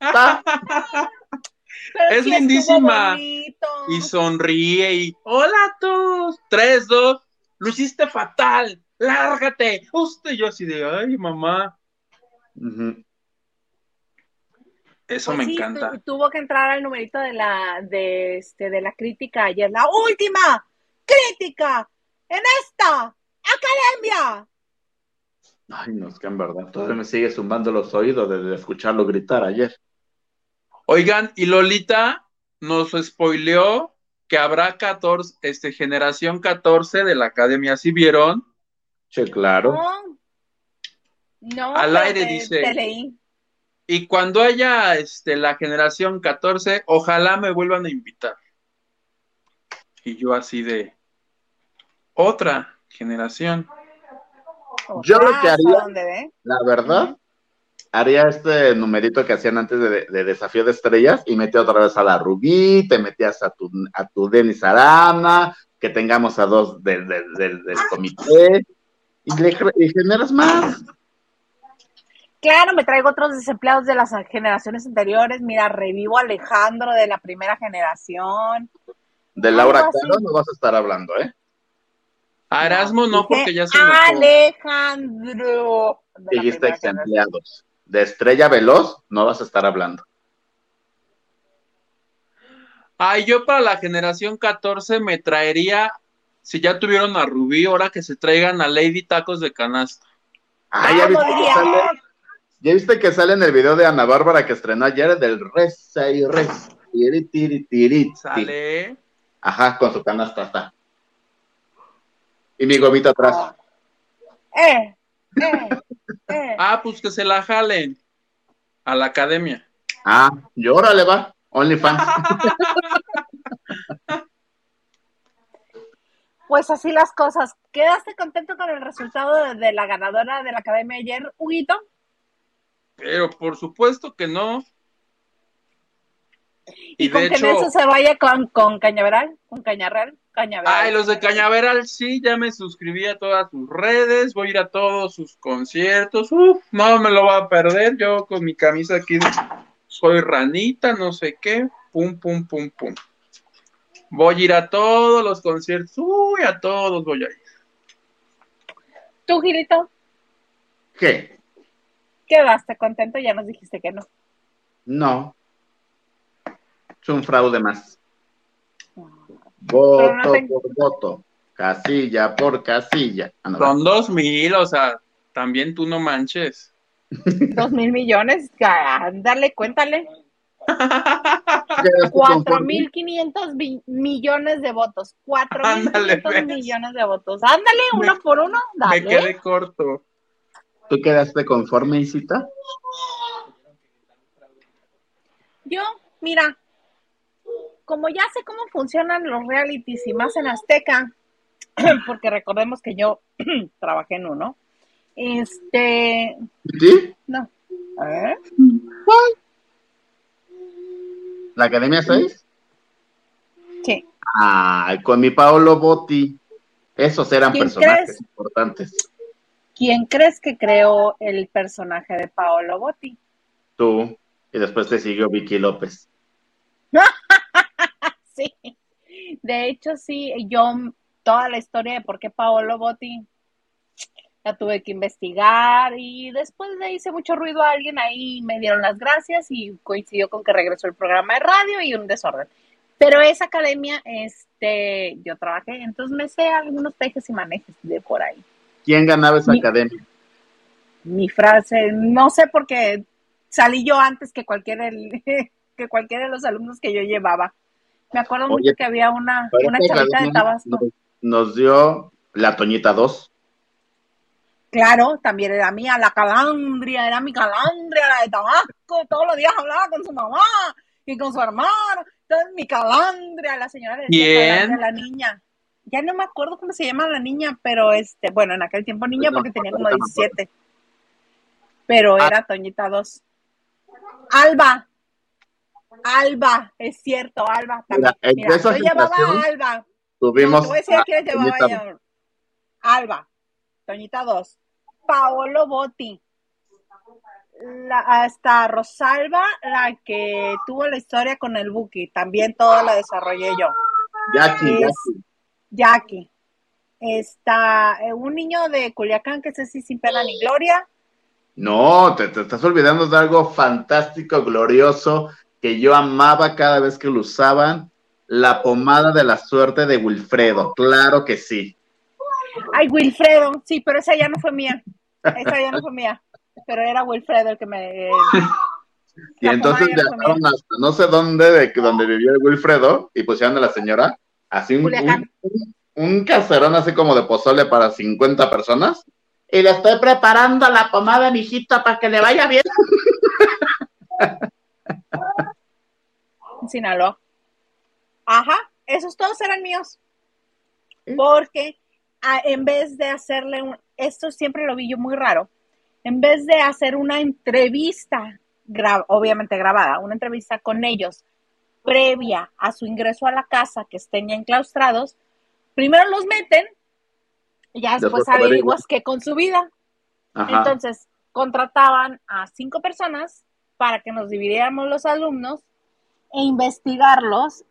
Es lindísima. y sonríe y hola a todos, tres, dos, lo hiciste fatal, lárgate. Usted yo así de, ay, mamá, eso Pues me sí, encanta. tu- tuvo que entrar al numerito de la, de, este, de la crítica ayer. La última crítica en esta academia. Ay, no, es que en verdad todavía me sigue zumbando los oídos de, de escucharlo gritar ayer. Oigan, y Lolita nos spoileó que habrá 14, este, generación 14 de la academia, ¿sí vieron? Sí, claro. No, no Al aire te- dice. te leí. Y cuando haya este, la generación 14, ojalá me vuelvan a invitar. Y yo así de, otra generación. Yo lo Ah, que ¿hasta haría- dónde ve? La verdad, haría este numerito que hacían antes de, de Desafío de Estrellas y metía otra vez a la Rubí, te metías a tu, a tu Denis Arana, que tengamos a dos del, del, del, del comité y, le, y generas más. Claro, me traigo otros desempleados de las generaciones anteriores. Mira, revivo a Alejandro de la primera generación. De Laura. Caro no vas a estar hablando, ¿eh? A Erasmo no, porque ya se. Alejandro. Dijiste primera ex generación. empleados. De Estrella Veloz no vas a estar hablando. Ay, yo para la generación 14 me traería, si ya tuvieron a Rubí, ahora que se traigan a Lady Tacos de Canasta. Ah, ¿ya Vamos, viste, que sale, ¿ya viste que sale en el video de Ana Bárbara que estrenó ayer del Reza y Res? Tiri, tiri, tiri, Sale. Ajá, con su canasta está. Y mi gomita atrás. Eh, eh, eh. Ah, pues que se la jalen a la academia. Ah, y órale va, OnlyFans. Pues así las cosas. ¿Quedaste contento con el resultado de, de la ganadora de la academia ayer, Huguito? Pero por supuesto que no. Y, Y con de que hecho, Nelson se vaya con, con Cañaveral, con Cañarral, Cañaveral. ay, los de Cañaveral sí, ya me suscribí a todas sus redes, voy a ir a todos sus conciertos. Uf, no me lo va a perder. Yo con mi camisa aquí soy ranita, no sé qué, pum, pum, pum, pum. Voy a ir a todos los conciertos, uy, a todos voy a ir. ¿Tú, Gilito? ¿Qué? ¿Quedaste contento? Ya nos dijiste que no. No. Es un fraude más. Voto no por voto. Casilla por casilla. Ah, no, Son dos mil, o sea, también tú no manches. Dos mil millones, ándale, cuéntale. ¿Quedaste Cuatro mil quinientos millones de votos. Cuatro mil quinientos millones de votos. Ándale, uno por uno, Me dale. quedé corto. ¿Tú quedaste conforme, Isita? Yo, mira, como ya sé cómo funcionan los realities y más en Azteca, porque recordemos que yo trabajé en uno, este, ¿Sí? no. ¿Eh? ¿La Academia 6? Sí. Ay, con mi Paolo Botti. Esos eran ¿Quién personajes crees? importantes. ¿Quién crees que creó el personaje de Paolo Botti? Tú. Y después te siguió Vicky López. Sí. De hecho, sí, yo toda la historia de por qué Paolo Botti la tuve que investigar y después le hice mucho ruido a alguien ahí, me dieron las gracias y coincidió con que regresó el programa de radio y un desorden. Pero esa academia, este, yo trabajé, entonces me sé algunos tejes y manejes de por ahí. ¿Quién ganaba esa Mi- academia? mi frase, no sé por qué salí yo antes que cualquiera, el- que cualquiera de los alumnos que yo llevaba. Me acuerdo Oye, mucho que había una, una chavita de Tabasco. Nos, dio la Toñita 2. Claro, también era mía, la calandria, era mi calandria, la de Tabasco, todos los días hablaba con su mamá y con su hermano, entonces mi calandria, la señora le decía calandria la niña. Ya no me acuerdo cómo se llama la niña, pero este, bueno, en aquel tiempo niña porque tenía como ahorita me acuerdo. 17. Pero Ah. era Toñita 2. Alba. Alba, es cierto, Alba también. Mira, entre Mira, esa yo a Alba. Tuvimos a llevaba Toñita. Alba, Toñita 2, Paolo Botti, la, hasta Rosalba, la que tuvo la historia con el Buki, también toda la desarrollé yo. Jackie, Es Jackie. Jackie. Está eh, un niño de Culiacán que es así sin pena ni gloria. No, te, te estás olvidando de algo fantástico, glorioso, que yo amaba cada vez que lo usaban. La pomada de la suerte de Wilfredo. Claro que sí. Ay, Wilfredo, sí, pero esa ya no fue mía. Esa ya no fue mía. Pero era Wilfredo el que me. Y La entonces ya no hasta no sé dónde, de donde vivía el Wilfredo, y pusieron a la señora así un, un, un caserón así como de pozole para 50 personas. Y le estoy preparando la pomada, mijito, para que le vaya bien. en Sinaloa. Ajá, esos todos eran míos. Porque a- en vez de hacerle un, esto siempre lo vi yo muy raro, en vez de hacer una entrevista, gra- obviamente grabada, una entrevista con ellos previa a su ingreso a la casa, que estén ya enclaustrados, primero los meten y ya después averiguas qué con su vida. Ajá. Entonces, contrataban a cinco personas para que nos dividiéramos los alumnos e investigarlos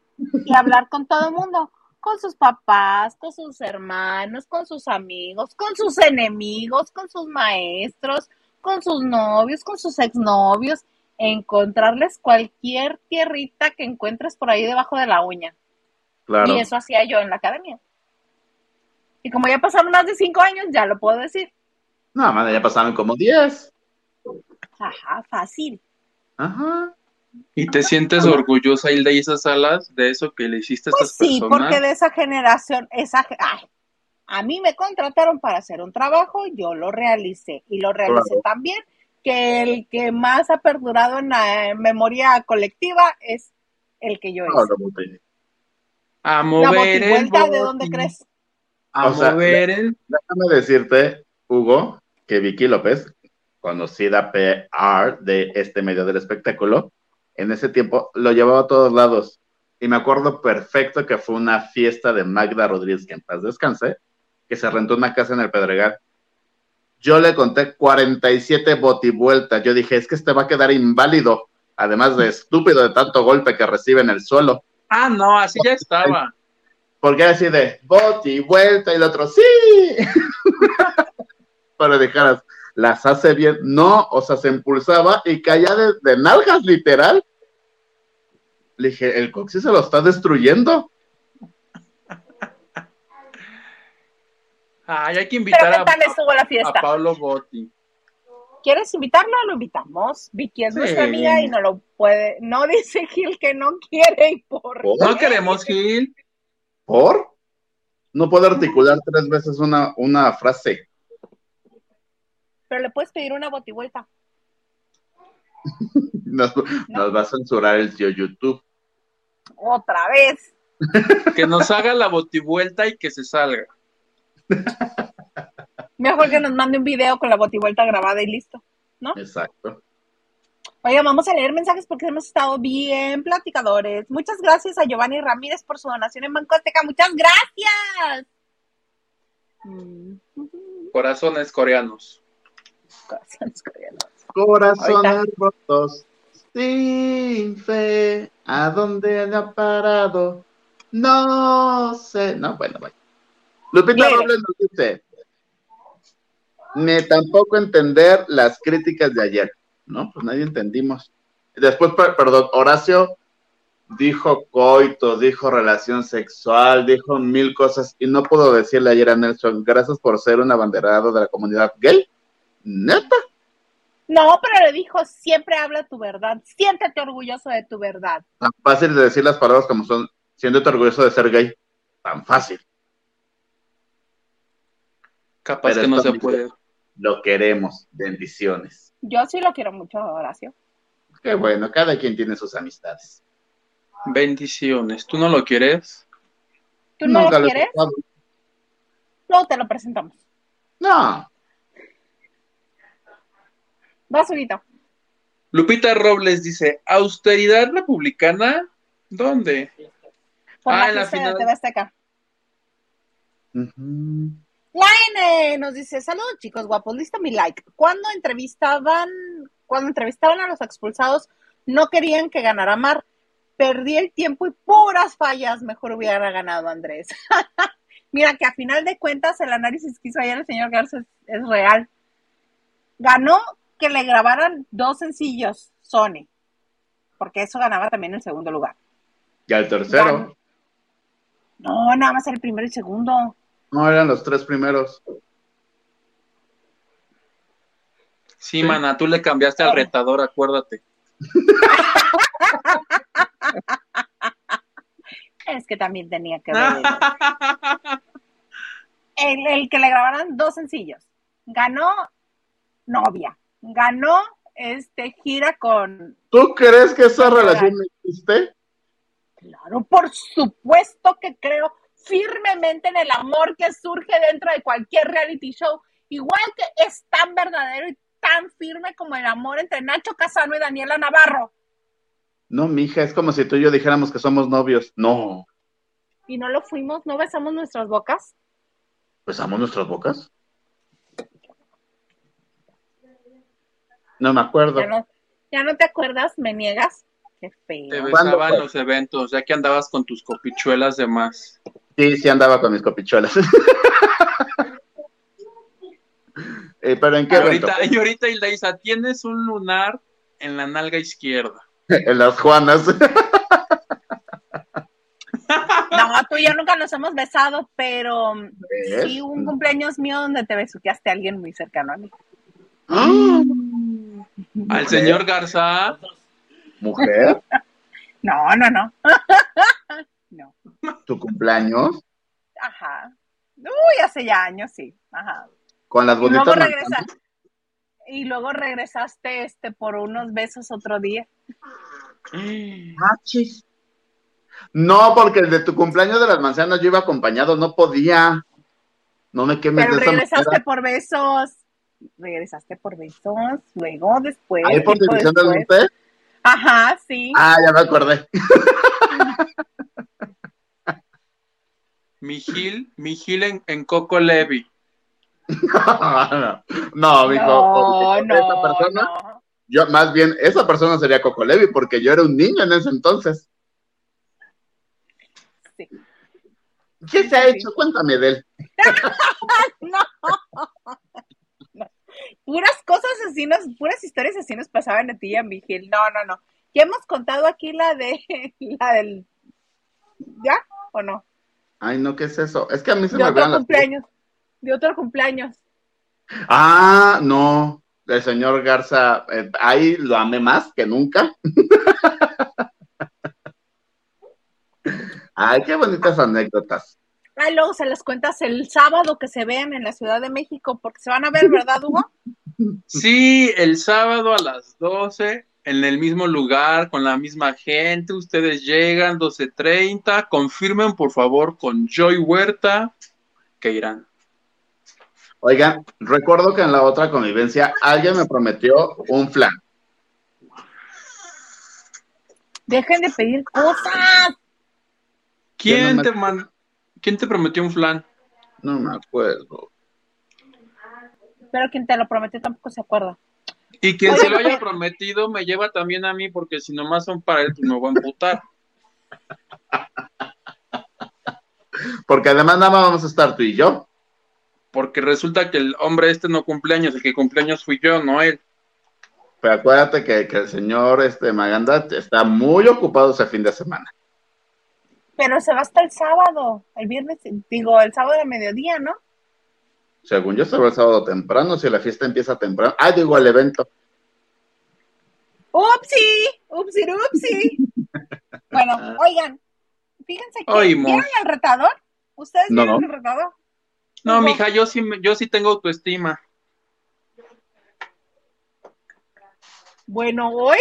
y hablar con todo el mundo, con sus papás, con sus hermanos, con sus amigos, con sus enemigos, con sus maestros, con sus novios, con sus exnovios, encontrarles cualquier tierrita que encuentres por ahí debajo de la uña. claro. Y eso hacía yo en la academia. Y como ya pasaron más de cinco años, ya lo puedo decir. No, madre, ya pasaron como 10. Ajá, fácil. Ajá. ¿Y te sientes orgullosa, Hilda Isa Salas, de eso que le hiciste a Pues estas sí, personas? porque de esa generación, esa, ay, a mí me contrataron para hacer un trabajo, yo lo realicé y lo realicé Claro. tan bien que el que más ha perdurado en la memoria colectiva es el que yo hice. Claro, Botín. A La mover el botivuelta, ¿de dónde crees? A O sea, mover el... Déjame decirte, Hugo, que Vicky López, conocida PR de este medio del espectáculo, en ese tiempo lo llevaba a todos lados. Y me acuerdo perfecto que fue una fiesta de Magda Rodríguez, que en paz descanse, que se rentó una casa en el Pedregal. Yo le conté 47 botivueltas. Yo dije, es que este va a quedar inválido, además de estúpido de tanto golpe que recibe en el suelo. Ah, no, así ya estaba. Porque era así de boti y vuelta y el otro, sí. Pero dijeras, las hace bien. No, o sea, se impulsaba y caía de, de nalgas, literal. Le dije, el coxi se lo está destruyendo. Ay, hay que Pero invitar ¿qué a, tal estuvo la a fiesta? Pablo Botti. ¿Quieres invitarlo? Lo invitamos. Vicky es Sí. nuestra amiga y no lo puede. No dice Gil que no quiere y por ¿Por? No queremos Gil. ¿Por? No puedo articular tres veces una, una frase. Pero le puedes pedir una botivuelta. Nos, nos va a censurar el tío YouTube. Otra vez. Que nos haga la botivuelta y que se salga. Mejor que nos mande un video con la botivuelta grabada y listo. Exacto. Oiga, vamos a leer mensajes porque hemos estado bien platicadores. Muchas gracias a Giovanni Ramírez por su donación en Bancoteca. Muchas gracias. Corazones coreanos. Corazones rotos, sin fe, ¿a dónde han parado? No sé. No, bueno, bueno. Lupita. Robles nos dice, ni tampoco entender las críticas de ayer. No, pues nadie entendimos. Después, per- perdón, Horacio dijo coito, dijo relación sexual, dijo mil cosas y no puedo decirle ayer a Nelson, gracias por ser un abanderado de la comunidad gay ¿Neta? No, pero le dijo, siempre habla tu verdad, siéntete orgulloso de tu verdad. Tan fácil de decir las palabras como son, siéntete orgulloso de ser gay. Tan fácil. Capaz Pero que no se puede. Lo queremos. Bendiciones. Yo sí lo quiero mucho, Horacio. Qué bueno, cada quien tiene sus amistades. Bendiciones. ¿Tú no lo quieres? ¿Tú no Nunca lo quieres? Luego te lo presentamos. No, Vas, Huguito. Lupita Robles dice, ¿austeridad republicana? ¿Dónde? Por Ah, la en la fiesta de final. TV Azteca. Ujú. Laine nos dice, saludos chicos guapos, listo mi like. Cuando entrevistaban, cuando entrevistaban a los expulsados, no querían que ganara Mar. Perdí el tiempo y puras fallas, mejor hubiera ganado Andrés. Mira que a final de cuentas el análisis que hizo ayer el señor Garza es, es real. Ganó que le grabaran dos sencillos, Sony, porque eso ganaba también el segundo lugar. Y al tercero. No, nada más el primero y segundo. No, eran los tres primeros. Sí, mana, tú le cambiaste al retador, acuérdate. Es que también tenía que ver. el, el que le grabaran dos sencillos. Ganó novia. Ganó este gira con. ¿Tú crees que esa relación existe? Claro, por supuesto que creo firmemente en el amor que surge dentro de cualquier reality show. Igual que es tan verdadero y tan firme como el amor entre Nacho Casano y Daniela Navarro. No, mija, es como si tú y yo dijéramos que somos novios. No. Y no lo fuimos, no besamos nuestras bocas. ¿Besamos nuestras bocas? No me acuerdo. Ya no, ya no te acuerdas, me niegas. Qué feo. Te ¿Cuándo besaba en fue? los eventos, ya que andabas con tus copichuelas de más. Sí, sí andaba con mis copichuelas. Eh, ¿Pero en qué Y evento? ahorita, y ahorita Hildaisa, tienes un lunar en la nalga izquierda. En las Juanas. No, tú y yo nunca nos hemos besado, pero ¿Ves? sí un cumpleaños mío donde te besuqueaste a alguien muy cercano a mí. Al Mujer. señor Garza, Mujer, No, no, no. No. tu cumpleaños Ajá. Uy, hace ya años, sí. Ajá. con las Y luego bonitas regresa. Y luego regresaste este por unos besos otro día. Ah. No, porque el de tu cumpleaños de las manzanas yo iba acompañado, no podía. No me quemes Pero de esa regresaste manera. por besos. Regresaste por besos. Luego, después. Ahí por división del norte. Ajá, sí. Ah, ya me acordé. mi Gil, mi Gil en, en Coco Levi. no, mijo. no, porque esa no, persona, no. yo más bien, esa persona sería Coco Levi, porque yo era un niño en ese entonces. Sí. ¿Qué se ha hecho? Cuéntame de él. No. No. Puras cosas así, nos, puras historias así nos pasaban a ti y a Miguel. No, no, no. Ya hemos contado aquí la de la del ¿ya o no? Ay, no, ¿qué es eso? Es que a mí se De me otro las cumpleaños. De otro cumpleaños. Ah, no, el señor Garza, eh, ahí lo amé más que nunca. Ay, qué bonitas anécdotas. Ay, luego se las cuentas el sábado que se vean en la Ciudad de México, porque se van a ver, ¿verdad, Hugo? Sí, el sábado a las 12, en el mismo lugar, con la misma gente, ustedes llegan, 12.30, confirmen por favor con Joy Huerta que irán. Oigan, recuerdo que en la otra convivencia alguien me prometió un flan. Dejen de pedir cosas. ¿Quién, Yo no me- te man- ¿Quién te prometió un flan? No me acuerdo. Pero quien te lo prometió tampoco se acuerda. Y quien Oye, se lo haya prometido me lleva también a mí, porque si nomás son para él, pues me voy a emputar. Porque además nada más vamos a estar tú y yo. Porque resulta que el hombre este no cumpleaños, el que cumpleaños fui yo, no él. Pero acuérdate que, que el señor este, Maganda está muy ocupado ese fin de semana. Pero se va hasta el sábado, el viernes, digo, el sábado de mediodía, ¿no? Según yo, se va el sábado temprano, si la fiesta empieza temprano. Ah, digo, el evento. ¡Upsi! ¡Upsi, upsi! bueno, oigan, fíjense que. ¿vieron el retador? ¿Ustedes No. vieron el retador? No, mija, yo sí, me- yo sí tengo autoestima. Bueno, hoy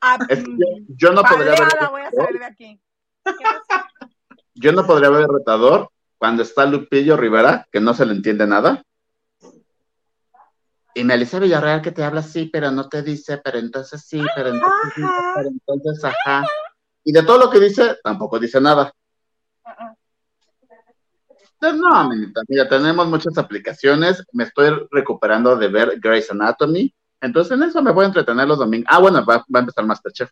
a, Es que yo no podría ver. Baleada voy a salir de aquí. ¿Qué pasa? Yo no podría ver retador cuando está Lupillo Rivera, que no se le entiende nada. Y Melissa Villarreal que te habla así, pero no te dice, pero entonces sí, pero entonces sí, pero entonces ajá. Y de todo lo que dice, tampoco dice nada. No, amiguita, mira, tenemos muchas aplicaciones. Me estoy recuperando de ver Grey's Anatomy. Entonces en eso me voy a entretener los domingos. Ah, bueno, va, va a empezar Masterchef.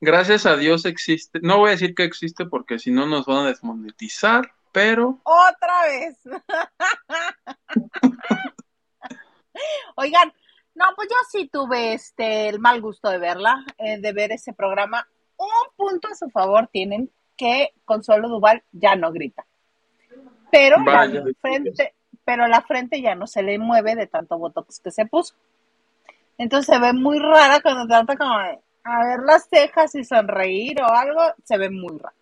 Gracias a Dios existe. No voy a decir que existe porque si no nos van a desmonetizar, pero Otra vez. Oigan, no, pues yo sí tuve este el mal gusto de verla, eh, de ver ese programa. Un punto a su favor tienen que Consuelo Duval ya no grita. Pero la Vaya. frente, pero la frente ya no se le mueve de tanto botox que se puso. Entonces se ve muy rara cuando trata como de a ver las cejas y sonreír o algo, se ve muy raro.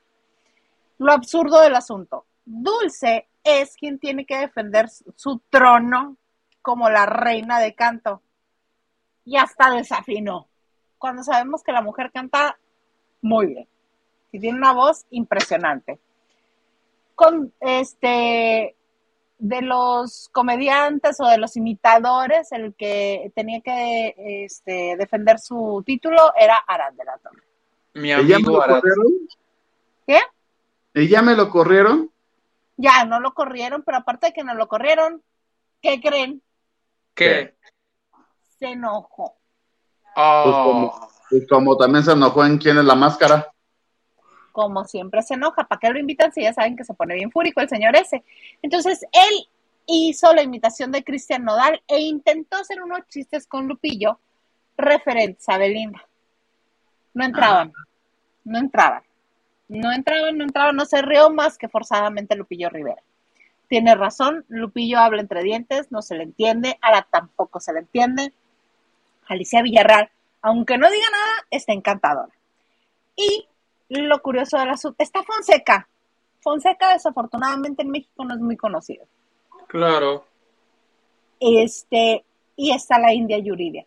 Lo absurdo del asunto. Dulce es quien tiene que defender su- trono como la reina de canto. Y hasta desafinó. Cuando sabemos que la mujer canta muy bien. Y tiene una voz impresionante. Con este de los comediantes o de los imitadores, el que tenía que este, defender su título era Arad de la Torre. mi ¿Y ya me amigo lo Arad. corrieron? ¿Qué? ¿Y ya me lo corrieron? Ya no lo corrieron, pero aparte de que no lo corrieron, ¿qué creen? ¿Qué? Se enojó. Oh, Y como también se enojó en quién es la máscara. Como siempre se enoja. ¿Para qué lo invitan si ya saben que se pone bien fúrico el señor ese? Entonces, él hizo la imitación de Cristian Nodal e intentó hacer unos chistes con Lupillo referentes a Belinda. No entraban, no entraban, no entraban, no entraban, no se rió más que forzadamente Lupillo Rivera. Tiene razón, Lupillo habla entre dientes, no se le entiende, ahora tampoco se le entiende. Alicia Villarreal, aunque no diga nada, está encantadora. Y lo curioso del asunto, está Fonseca. Fonseca desafortunadamente en México no es muy conocido. claro. Este, y está la India Yuridia,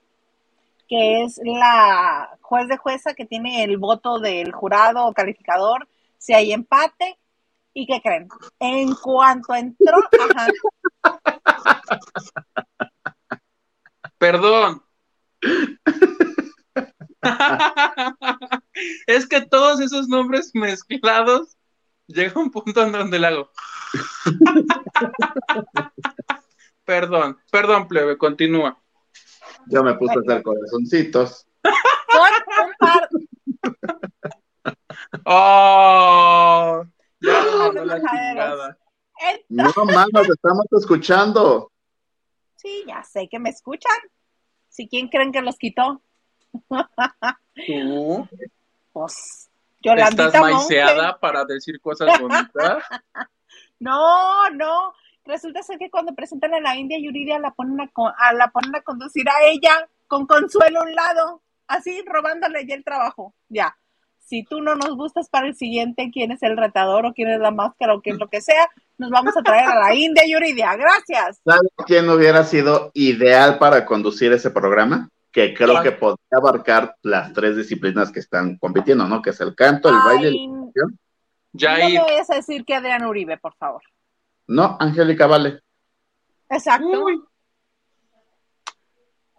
que es la juez de jueza que tiene el voto del jurado o calificador si hay empate. ¿Y qué creen? En cuanto entró, ajá, Perdón. es que todos esos nombres mezclados llega un punto en donde le hago. perdón, perdón, plebe, continúa. Yo me puse a hacer corazoncitos. Oh, ya Son mandó la No mames, estamos escuchando. Sí, ya sé que me escuchan. Si quién creen que los quitó, Tú pues Yolandita estás Monge. maiceada para decir cosas bonitas. No, no. Resulta ser que cuando presentan a la India Yuridia la ponen a, co- a- la ponen a conducir a ella con Consuelo a un lado, así robándole ya el trabajo. Ya. Si tú no nos gustas para el siguiente, quién es el retador o quién es la máscara o es lo que sea, nos vamos a traer a la India Yuridia. Gracias. ¿Sabes quién hubiera sido ideal para conducir ese programa? Que creo que podría abarcar las tres disciplinas que están compitiendo, ¿no? Que es el canto, el baile. Y- no Jair, me vayas a decir que Adrián Uribe, por favor. No, Angélica Vale. Exacto. Uy.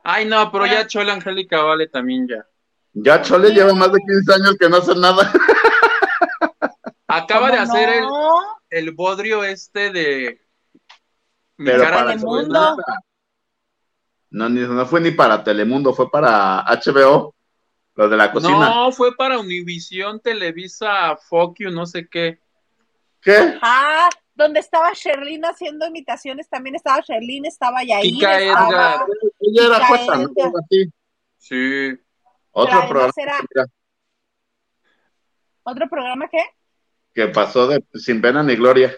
Ay, no, pero ya Chola Angélica vale también ya. Ya Chole lleva más de 15 años que no hace nada. Acaba de ¿Cómo hacer el, no? el bodrio este de mi Pero cara para de Telemundo. buena. No, ni, no fue ni para Telemundo, fue para HBO, lo de la cocina. No, fue para Univisión, Televisa, Fuck You, no sé qué. ¿Qué? Ah, donde estaba Sherlyn haciendo imitaciones, también estaba Sherlyn, estaba Yair, Kika estaba... Edgar. Ella era jueza, ¿no? Sí. Otro programa era- mira, ¿Otro programa qué? que pasó de sin pena ni gloria.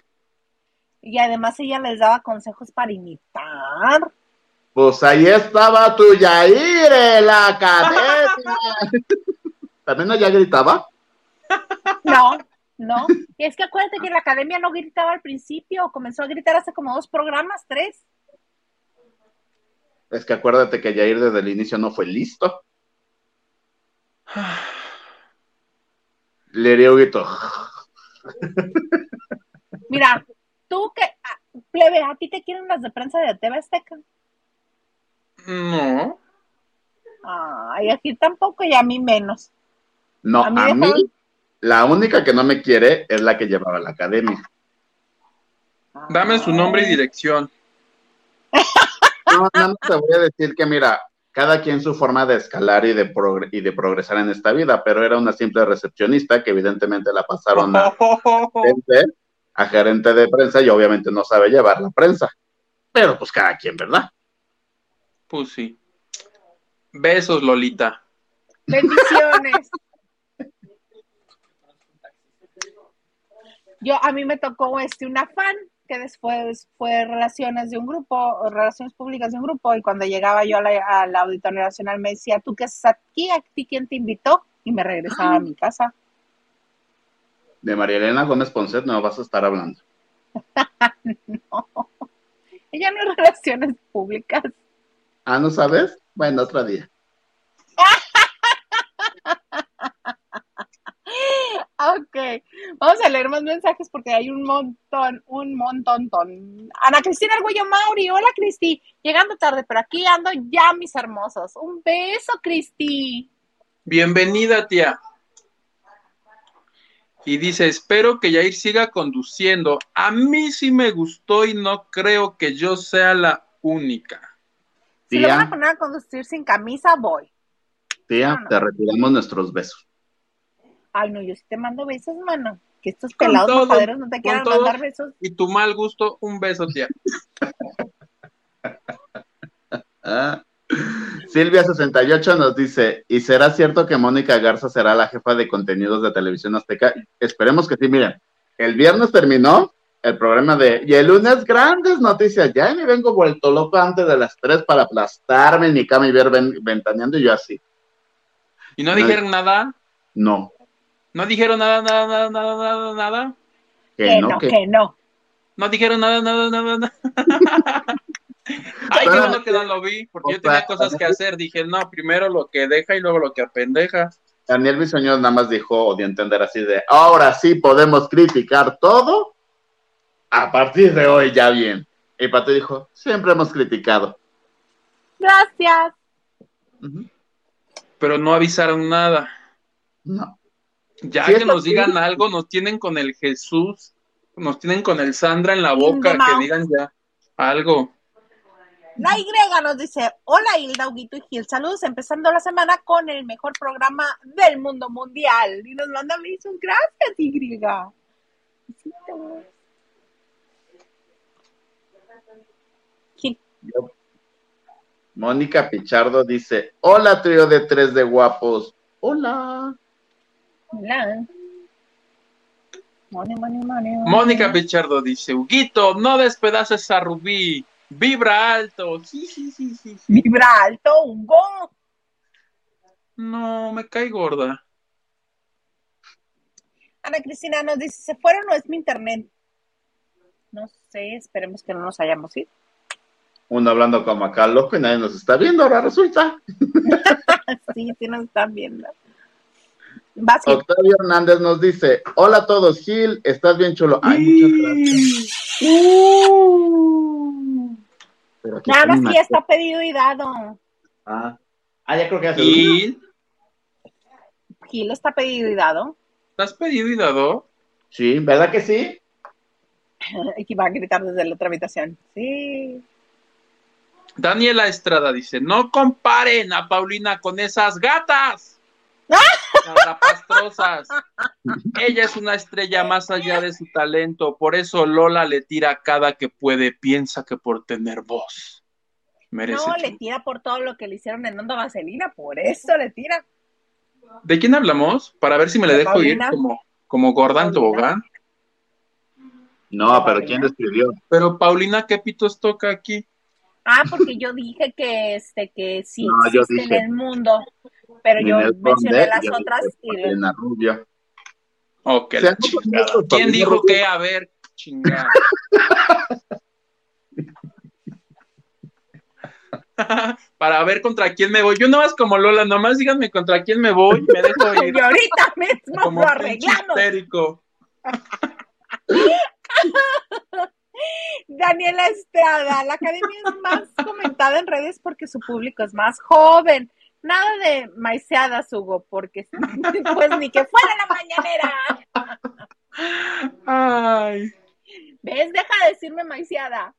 Y además ella les daba consejos para imitar. Pues ahí estaba tu Yair en la academia. ¿También ella gritaba? No, no. Y es que acuérdate que la academia no gritaba al principio, comenzó a gritar hace como dos programas, tres. Es que acuérdate que Yair desde el inicio no fue listo. Le dio grito. Mira, tú que, ah, plebe, a ti te quieren las de prensa de TV Azteca. No. Ay, aquí tampoco y a mí menos. No, A a mí dejaron- la única que no me quiere es la que llevaba a la academia. Dame su nombre y dirección. No, no, no te voy a decir que, mira, cada quien su forma de escalar y de, progre- y de progresar en esta vida, pero era una simple recepcionista que evidentemente la pasaron a gerente, a gerente de prensa y obviamente no sabe llevar la prensa. Pero pues cada quien, ¿verdad? Pues sí. Besos, Lolita. Bendiciones. Yo, a mí me tocó este, una fan que después fue relaciones de un grupo, o relaciones públicas de un grupo, y cuando llegaba yo a la, a la Auditorio Nacional me decía, ¿tú qué haces aquí? ¿A ti quién te invitó? Y me regresaba a mi casa. De María Elena Gómez Ponce no vas a estar hablando. Ella no es relaciones públicas. Ah, ¿no sabes? Bueno, otro día. Ok, vamos a leer más mensajes porque hay un montón, un montón, ton. Ana Cristina Arguello Mauri, hola Cristi, llegando tarde, pero aquí ando ya, mis hermosos. Un beso, Cristi. Bienvenida, tía. Y dice, espero que Yair siga conduciendo. A mí sí me gustó y no creo que yo sea la única. Si lo van a poner a conducir sin camisa, voy. tía, No, no. te retiramos nuestros besos. Ay, no, yo sí te mando besos, mano. Que estos Con pelados todo, majaderos no te quieran todo. mandar besos. Y tu mal gusto, un beso, tía. Ah. Silvia68 nos dice, ¿y será cierto que Mónica Garza será la jefa de contenidos de Televisión Azteca? Esperemos que sí, miren, el viernes terminó el programa de, y el lunes grandes noticias, ya me vengo vuelto loco antes de las 3 para aplastarme en mi cama y ver ven- ventaneando y yo así. Y no dijeron nada. No, No dijeron nada, nada, nada, nada, nada, nada. que Que no, no, que que no. No dijeron nada, nada, nada, nada. Ay, qué bueno que no lo vi, porque yo tenía cosas que hacer. Dije, no, primero lo que deja y luego lo que apendeja. Daniel Bisoño nada más dijo, a entender así de, ahora sí podemos criticar todo, a partir de hoy ya bien. Y Pato dijo, siempre hemos criticado. Gracias. Pero no avisaron nada. No. Ya que nos digan algo, nos tienen con el Jesús, nos tienen con el Sandra en la boca, que digan ya algo. La Y nos dice, hola Hilda, Huguito y Gil, saludos empezando la semana con el mejor programa del mundo mundial. Y nos manda besos, gracias Y. Mónica Pichardo dice, hola trío de tres de guapos. Hola. hola. Money, money, money, money. Mónica Pichardo dice, Huguito, no despedaces a Rubí, vibra alto. Sí, sí, sí, sí. sí. Vibra alto, Hugo. No, me cae gorda. Ana Cristina nos dice, ¿se fueron o es mi internet? No sé, esperemos que no nos hayamos ido. Uno hablando como acá loco y nadie nos está viendo, ahora resulta. Sí, sí nos están viendo. Vas, Gil. Octavio Hernández nos dice, hola a todos, Gil, estás bien chulo. Ay, muchas gracias. Pero aquí Nada más que está pedido y dado. Ah. Ah, ya creo que ya se ¿Y Gil está pedido y dado. has pedido y dado? Sí, ¿verdad que sí? Y va a gritar desde la otra habitación. Sí. Daniela Estrada dice, no comparen a Paulina con esas gatas. pastrosas. Ella es una estrella más allá de su talento, por eso Lola le tira cada que puede, piensa que por tener voz. Merece. No, le tira por todo lo que le hicieron en Onda Vaselina, por eso le tira. ¿De quién hablamos? Para ver si me le De dejo ir Paulina. como, como en Paulina. tobogán. No, pero ¿quién lo escribió? Pero Paulina, ¿qué pitos toca aquí? Ah, porque yo dije que este que sí No, yo existe dije- en el mundo, pero yo mencioné las yo otras dije y sea, la no chingada. conozco a ¿Quién dijo qué? A ver, chingada. Para ver contra quién me voy. Yo no más como Lola, nomás díganme contra quién me voy, me dejo ir. Y ahorita mismo Como lo arreglamos. histérico. Daniela Estrada, la academia es más comentada en redes porque su público es más joven. Nada de maiceadas, Hugo, porque pues ni que fuera la mañanera. Ay. ¿Ves? Deja de decirme maiceada.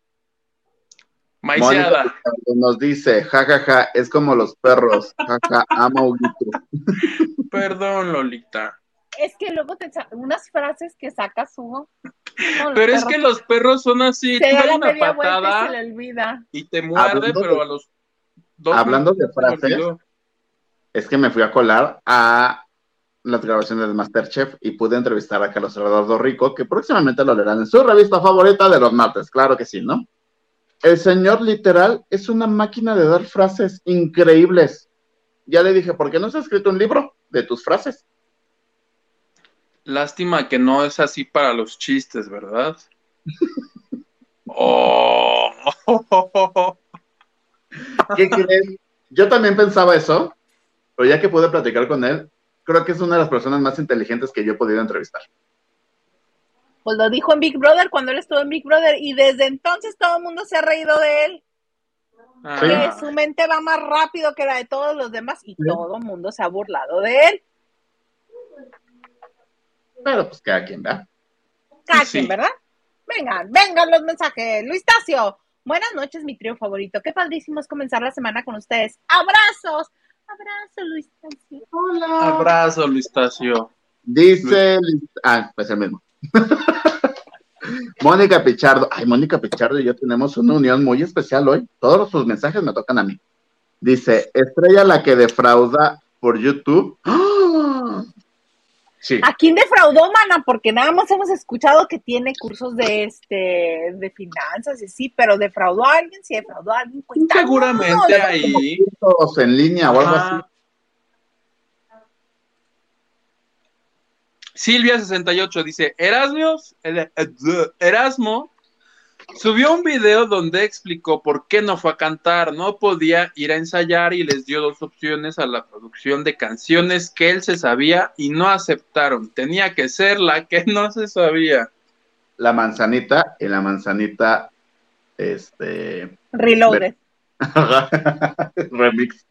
Maiseada. Nos dice, jajaja, es como los perros, jaja, amo a Huguito. Perdón, Lolita. Es que luego te unas frases que sacas, Hugo. Pero es que los perros son así. se Tú da das la una y patada se le olvida. y te muerde, Hablando pero de- a los dos hablando de te frases. Es que me fui a colar a las grabaciones de Masterchef y pude entrevistar a Carlos Eduardo Rico, que próximamente lo leerán en su revista favorita de los martes, claro que sí, ¿no? El señor literal es una máquina de dar frases increíbles. Ya le dije, ¿por qué no se ha escrito un libro de tus frases? Lástima que no es así para los chistes, ¿verdad? Oh. ¿Qué crees? Yo también pensaba eso, pero ya que pude platicar con él, creo que es una de las personas más inteligentes que yo he podido entrevistar. Pues lo dijo en Big Brother cuando él estuvo en Big Brother y desde entonces todo el mundo se ha reído de él. Ah, Que su mente va más rápido que la de todos los demás y todo el mundo se ha burlado de él. Pero pues cada quien, ¿verdad? Cada Sí. quien, ¿verdad? Vengan, vengan los mensajes. Luis Tacio, buenas noches, mi trío favorito. Qué padrísimo es comenzar la semana con ustedes. Abrazos. Abrazo, Luis Tacio. Abrazo, Luis Tacio. Dice, ah, pues el mismo. Mónica Pichardo, ay, Mónica Pichardo y yo tenemos una unión muy especial hoy. Todos sus mensajes me tocan a mí. Dice, estrella la que defrauda por YouTube. ¡Ah! Sí, ¿A quién defraudó, mana? Porque nada más hemos escuchado que tiene cursos de este de finanzas y sí, pero defraudó a alguien, si defraudó a alguien, cuéntanos. Seguramente ahí. todos en línea o algo Ajá. así. Silvia68 dice, Erasmios, el- el- Erasmo subió un video donde explicó por qué no fue a cantar, no podía ir a ensayar y les dio dos opciones a la producción de canciones que él se sabía y no aceptaron. Tenía que ser la que no se sabía. La manzanita y la manzanita, este, Reloaded. remix.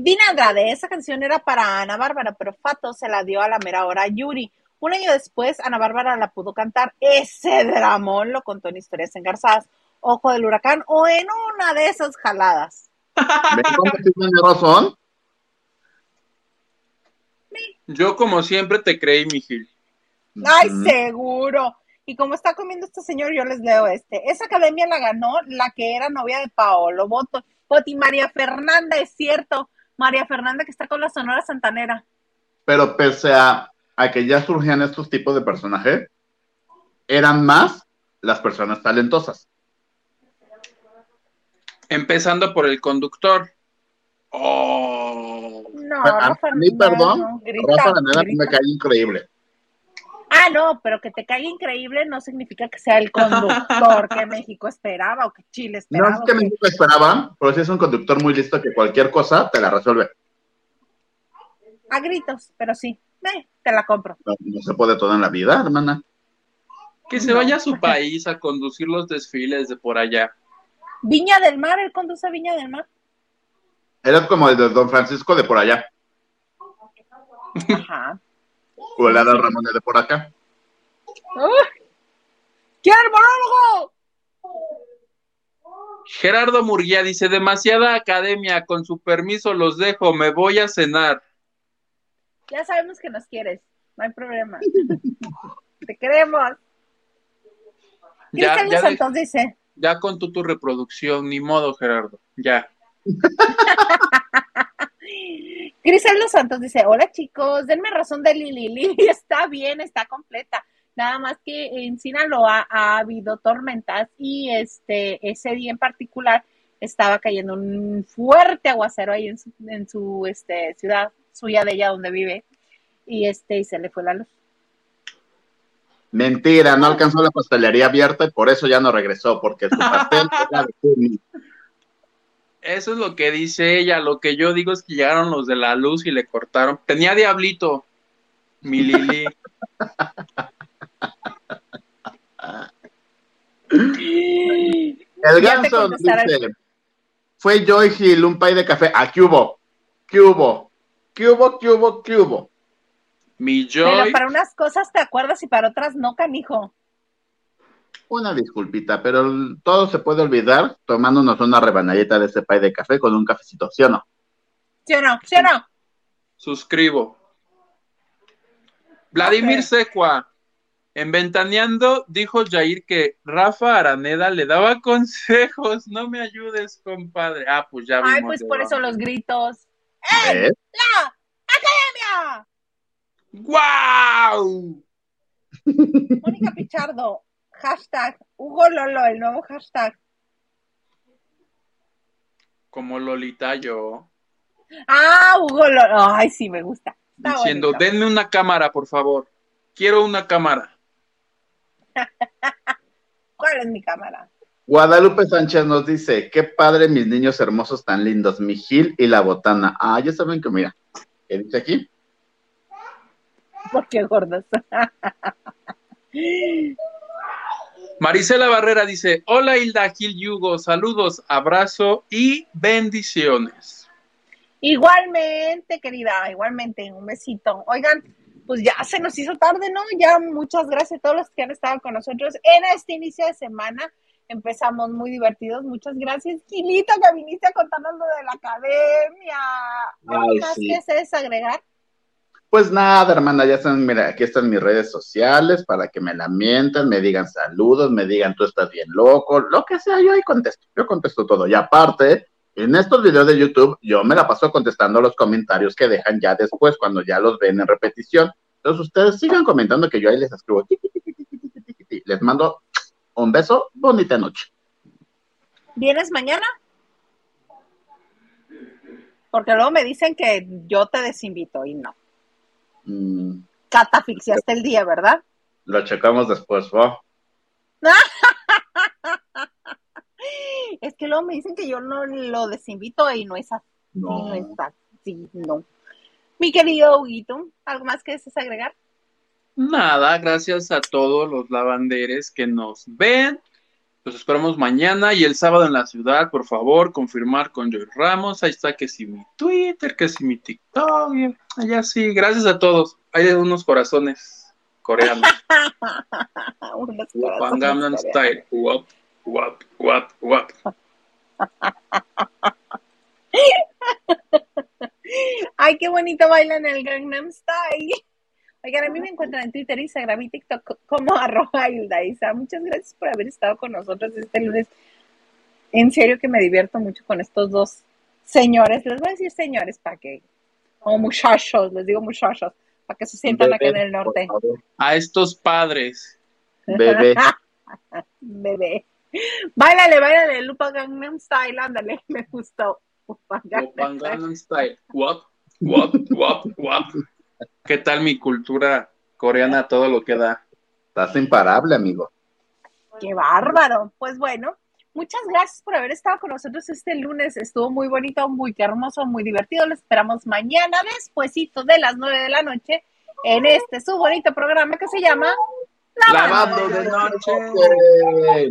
Dina Andrade, esa canción era para Ana Bárbara, pero Fato se la dio a la mera hora a Yuri. Un año después, Ana Bárbara la pudo cantar. Ese dramón lo contó en Historias Engarzadas, Ojo del Huracán o en una de esas jaladas. ¿Ven cómo sí tiene razón? Yo como siempre te creí, mi Gil. Ay, seguro. Y como está comiendo este señor, yo les leo este. Esa academia la ganó la que era novia de Paolo Boto. Boti María Fernanda, es cierto. María Fernanda que está con la Sonora Santanera. Pero pese a, a que ya surgían estos tipos de personajes, eran más las personas talentosas. Empezando por el conductor. Oh. No, a, Rafa mí, no, perdón, no, grita, Rafa me cae increíble. Ah, no, pero que te caiga increíble no significa que sea el conductor que México esperaba o que Chile No esperaba. es que que- México esperaba, pero sí es un conductor muy listo que cualquier cosa te la resuelve. A gritos, pero sí, eh, te la compro. No, no se puede todo en la vida, hermana. Que se vaya a su país a conducir los desfiles de por allá. Viña del Mar, él conduce Viña del Mar. Era como el de Don Francisco de por allá, Ajá. o el Adal Ramones de por acá. ¡Uy! ¡Quiero el monólogo! Gerardo Murguía dice, demasiada academia, con su permiso los dejo, me voy a cenar. Ya sabemos que nos quieres, no hay problema. Te queremos. Ya, Cristian ya, Santos dice, ya contó tu reproducción, ni modo, Gerardo, ya. Cristian Los Santos dice, hola chicos, denme razón de Lili. Lili está bien, está completa. Nada más que en Sinaloa ha habido tormentas y este ese día en particular estaba cayendo un fuerte aguacero ahí en su, en su este, ciudad suya de ella donde vive y este y se le fue la luz. Mentira, no alcanzó la pastelería abierta y por eso ya no regresó, porque su pastel era de Juni. Eso es lo que dice ella. Lo que yo digo es que llegaron los de la luz y le cortaron. Tenía diablito, mi Lili. El ganso dice, fue Joy Hill, un pay de café. ¿A qué hubo? ¿Qué hubo? ¿Qué hubo? ¿Qué hubo? ¿Qué hubo? Mi Pero Joy. para unas cosas te acuerdas y para otras no, canijo. Una disculpita, pero todo se puede olvidar tomándonos una rebanadita de ese pay de café con un cafecito, ¿sí o no? ¿Sí o no? ¿Sí o no? Suscribo. Vladimir. Secua. En Ventaneando dijo Jair que Rafa Araneda le daba consejos. No me ayudes, compadre. Ah, pues ya vimos. Ay, pues por eso los gritos. ¿Ves? ¡La Academia! ¡Guau! Mónica Pichardo, hashtag Hugo Lolo, el nuevo hashtag. Como Lolita yo. Ah, Hugo Lolo. Ay, sí, me gusta. Está Diciendo, bonito. denme una cámara, por favor. Quiero una cámara. ¿Cuál es mi cámara? Guadalupe Sánchez nos dice, qué padre mis niños hermosos tan lindos, mi Gil y la botana. Ah, ya saben que mira, ¿qué dice aquí? ¿Por qué gordos? Marisela Barrera dice, hola Hilda Gil Yugo, saludos, abrazo y bendiciones. Igualmente, querida, igualmente, un besito. Oigan, pues ya se nos hizo tarde, ¿no? Ya muchas gracias a todos los que han estado con nosotros en este inicio de semana empezamos muy divertidos. Muchas gracias, Quilito, que viniste a contarnos lo de la academia. ¿Algo más sí. que desagregar? Pues nada, hermana, ya están, mira, aquí están mis redes sociales para que me lamentan, me digan saludos, me digan tú estás bien loco, lo que sea, yo ahí contesto, yo contesto todo. Y aparte, en estos videos de YouTube, yo me la paso contestando los comentarios que dejan ya después, cuando ya los ven en repetición. Entonces ustedes sigan comentando que yo ahí les escribo, les mando un beso, bonita noche. ¿Vienes mañana? Porque luego me dicen que yo te desinvito y no. Mm, Catafixiaste el día, ¿verdad? lo checamos después, ¿va? Es que luego me dicen que yo no lo desinvito y no es así. No, No. es así, no. Mi querido Huguito, ¿algo más que desees agregar? Nada, gracias a todos los lavanderes que nos ven. Los esperamos mañana y el sábado en la ciudad, por favor, confirmar con Joy Ramos. Ahí está que si mi Twitter, que si mi TikTok, allá sí. Gracias a todos. Hay unos corazones coreanos. Unos corazones. Style. Guap, guap, guap, guap. Ay, qué bonito bailan el Gangnam Style. Oigan, a mí me encuentran en Twitter, Instagram y TikTok como arroba Hilda Isa. Muchas gracias por haber estado con nosotros este lunes. En serio que me divierto mucho con estos dos señores. Les voy a decir señores para que, o muchachos, les digo muchachos, para que se sientan acá en el norte. A estos padres. Bebé. Bebé. Báilale, báilale, Lupa Gangnam Style, ándale, me gustó. Lupa Gangnam Style. Guap, guap, guap, guap. ¿Qué tal mi cultura coreana? Todo lo que da. Estás imparable, amigo. Qué bárbaro. Pues bueno, muchas gracias por haber estado con nosotros este lunes. Estuvo muy bonito, muy hermoso, muy divertido. Lo esperamos mañana, despuesito de las nueve de la noche, en este su bonito programa que se llama Lavando de noche. noche.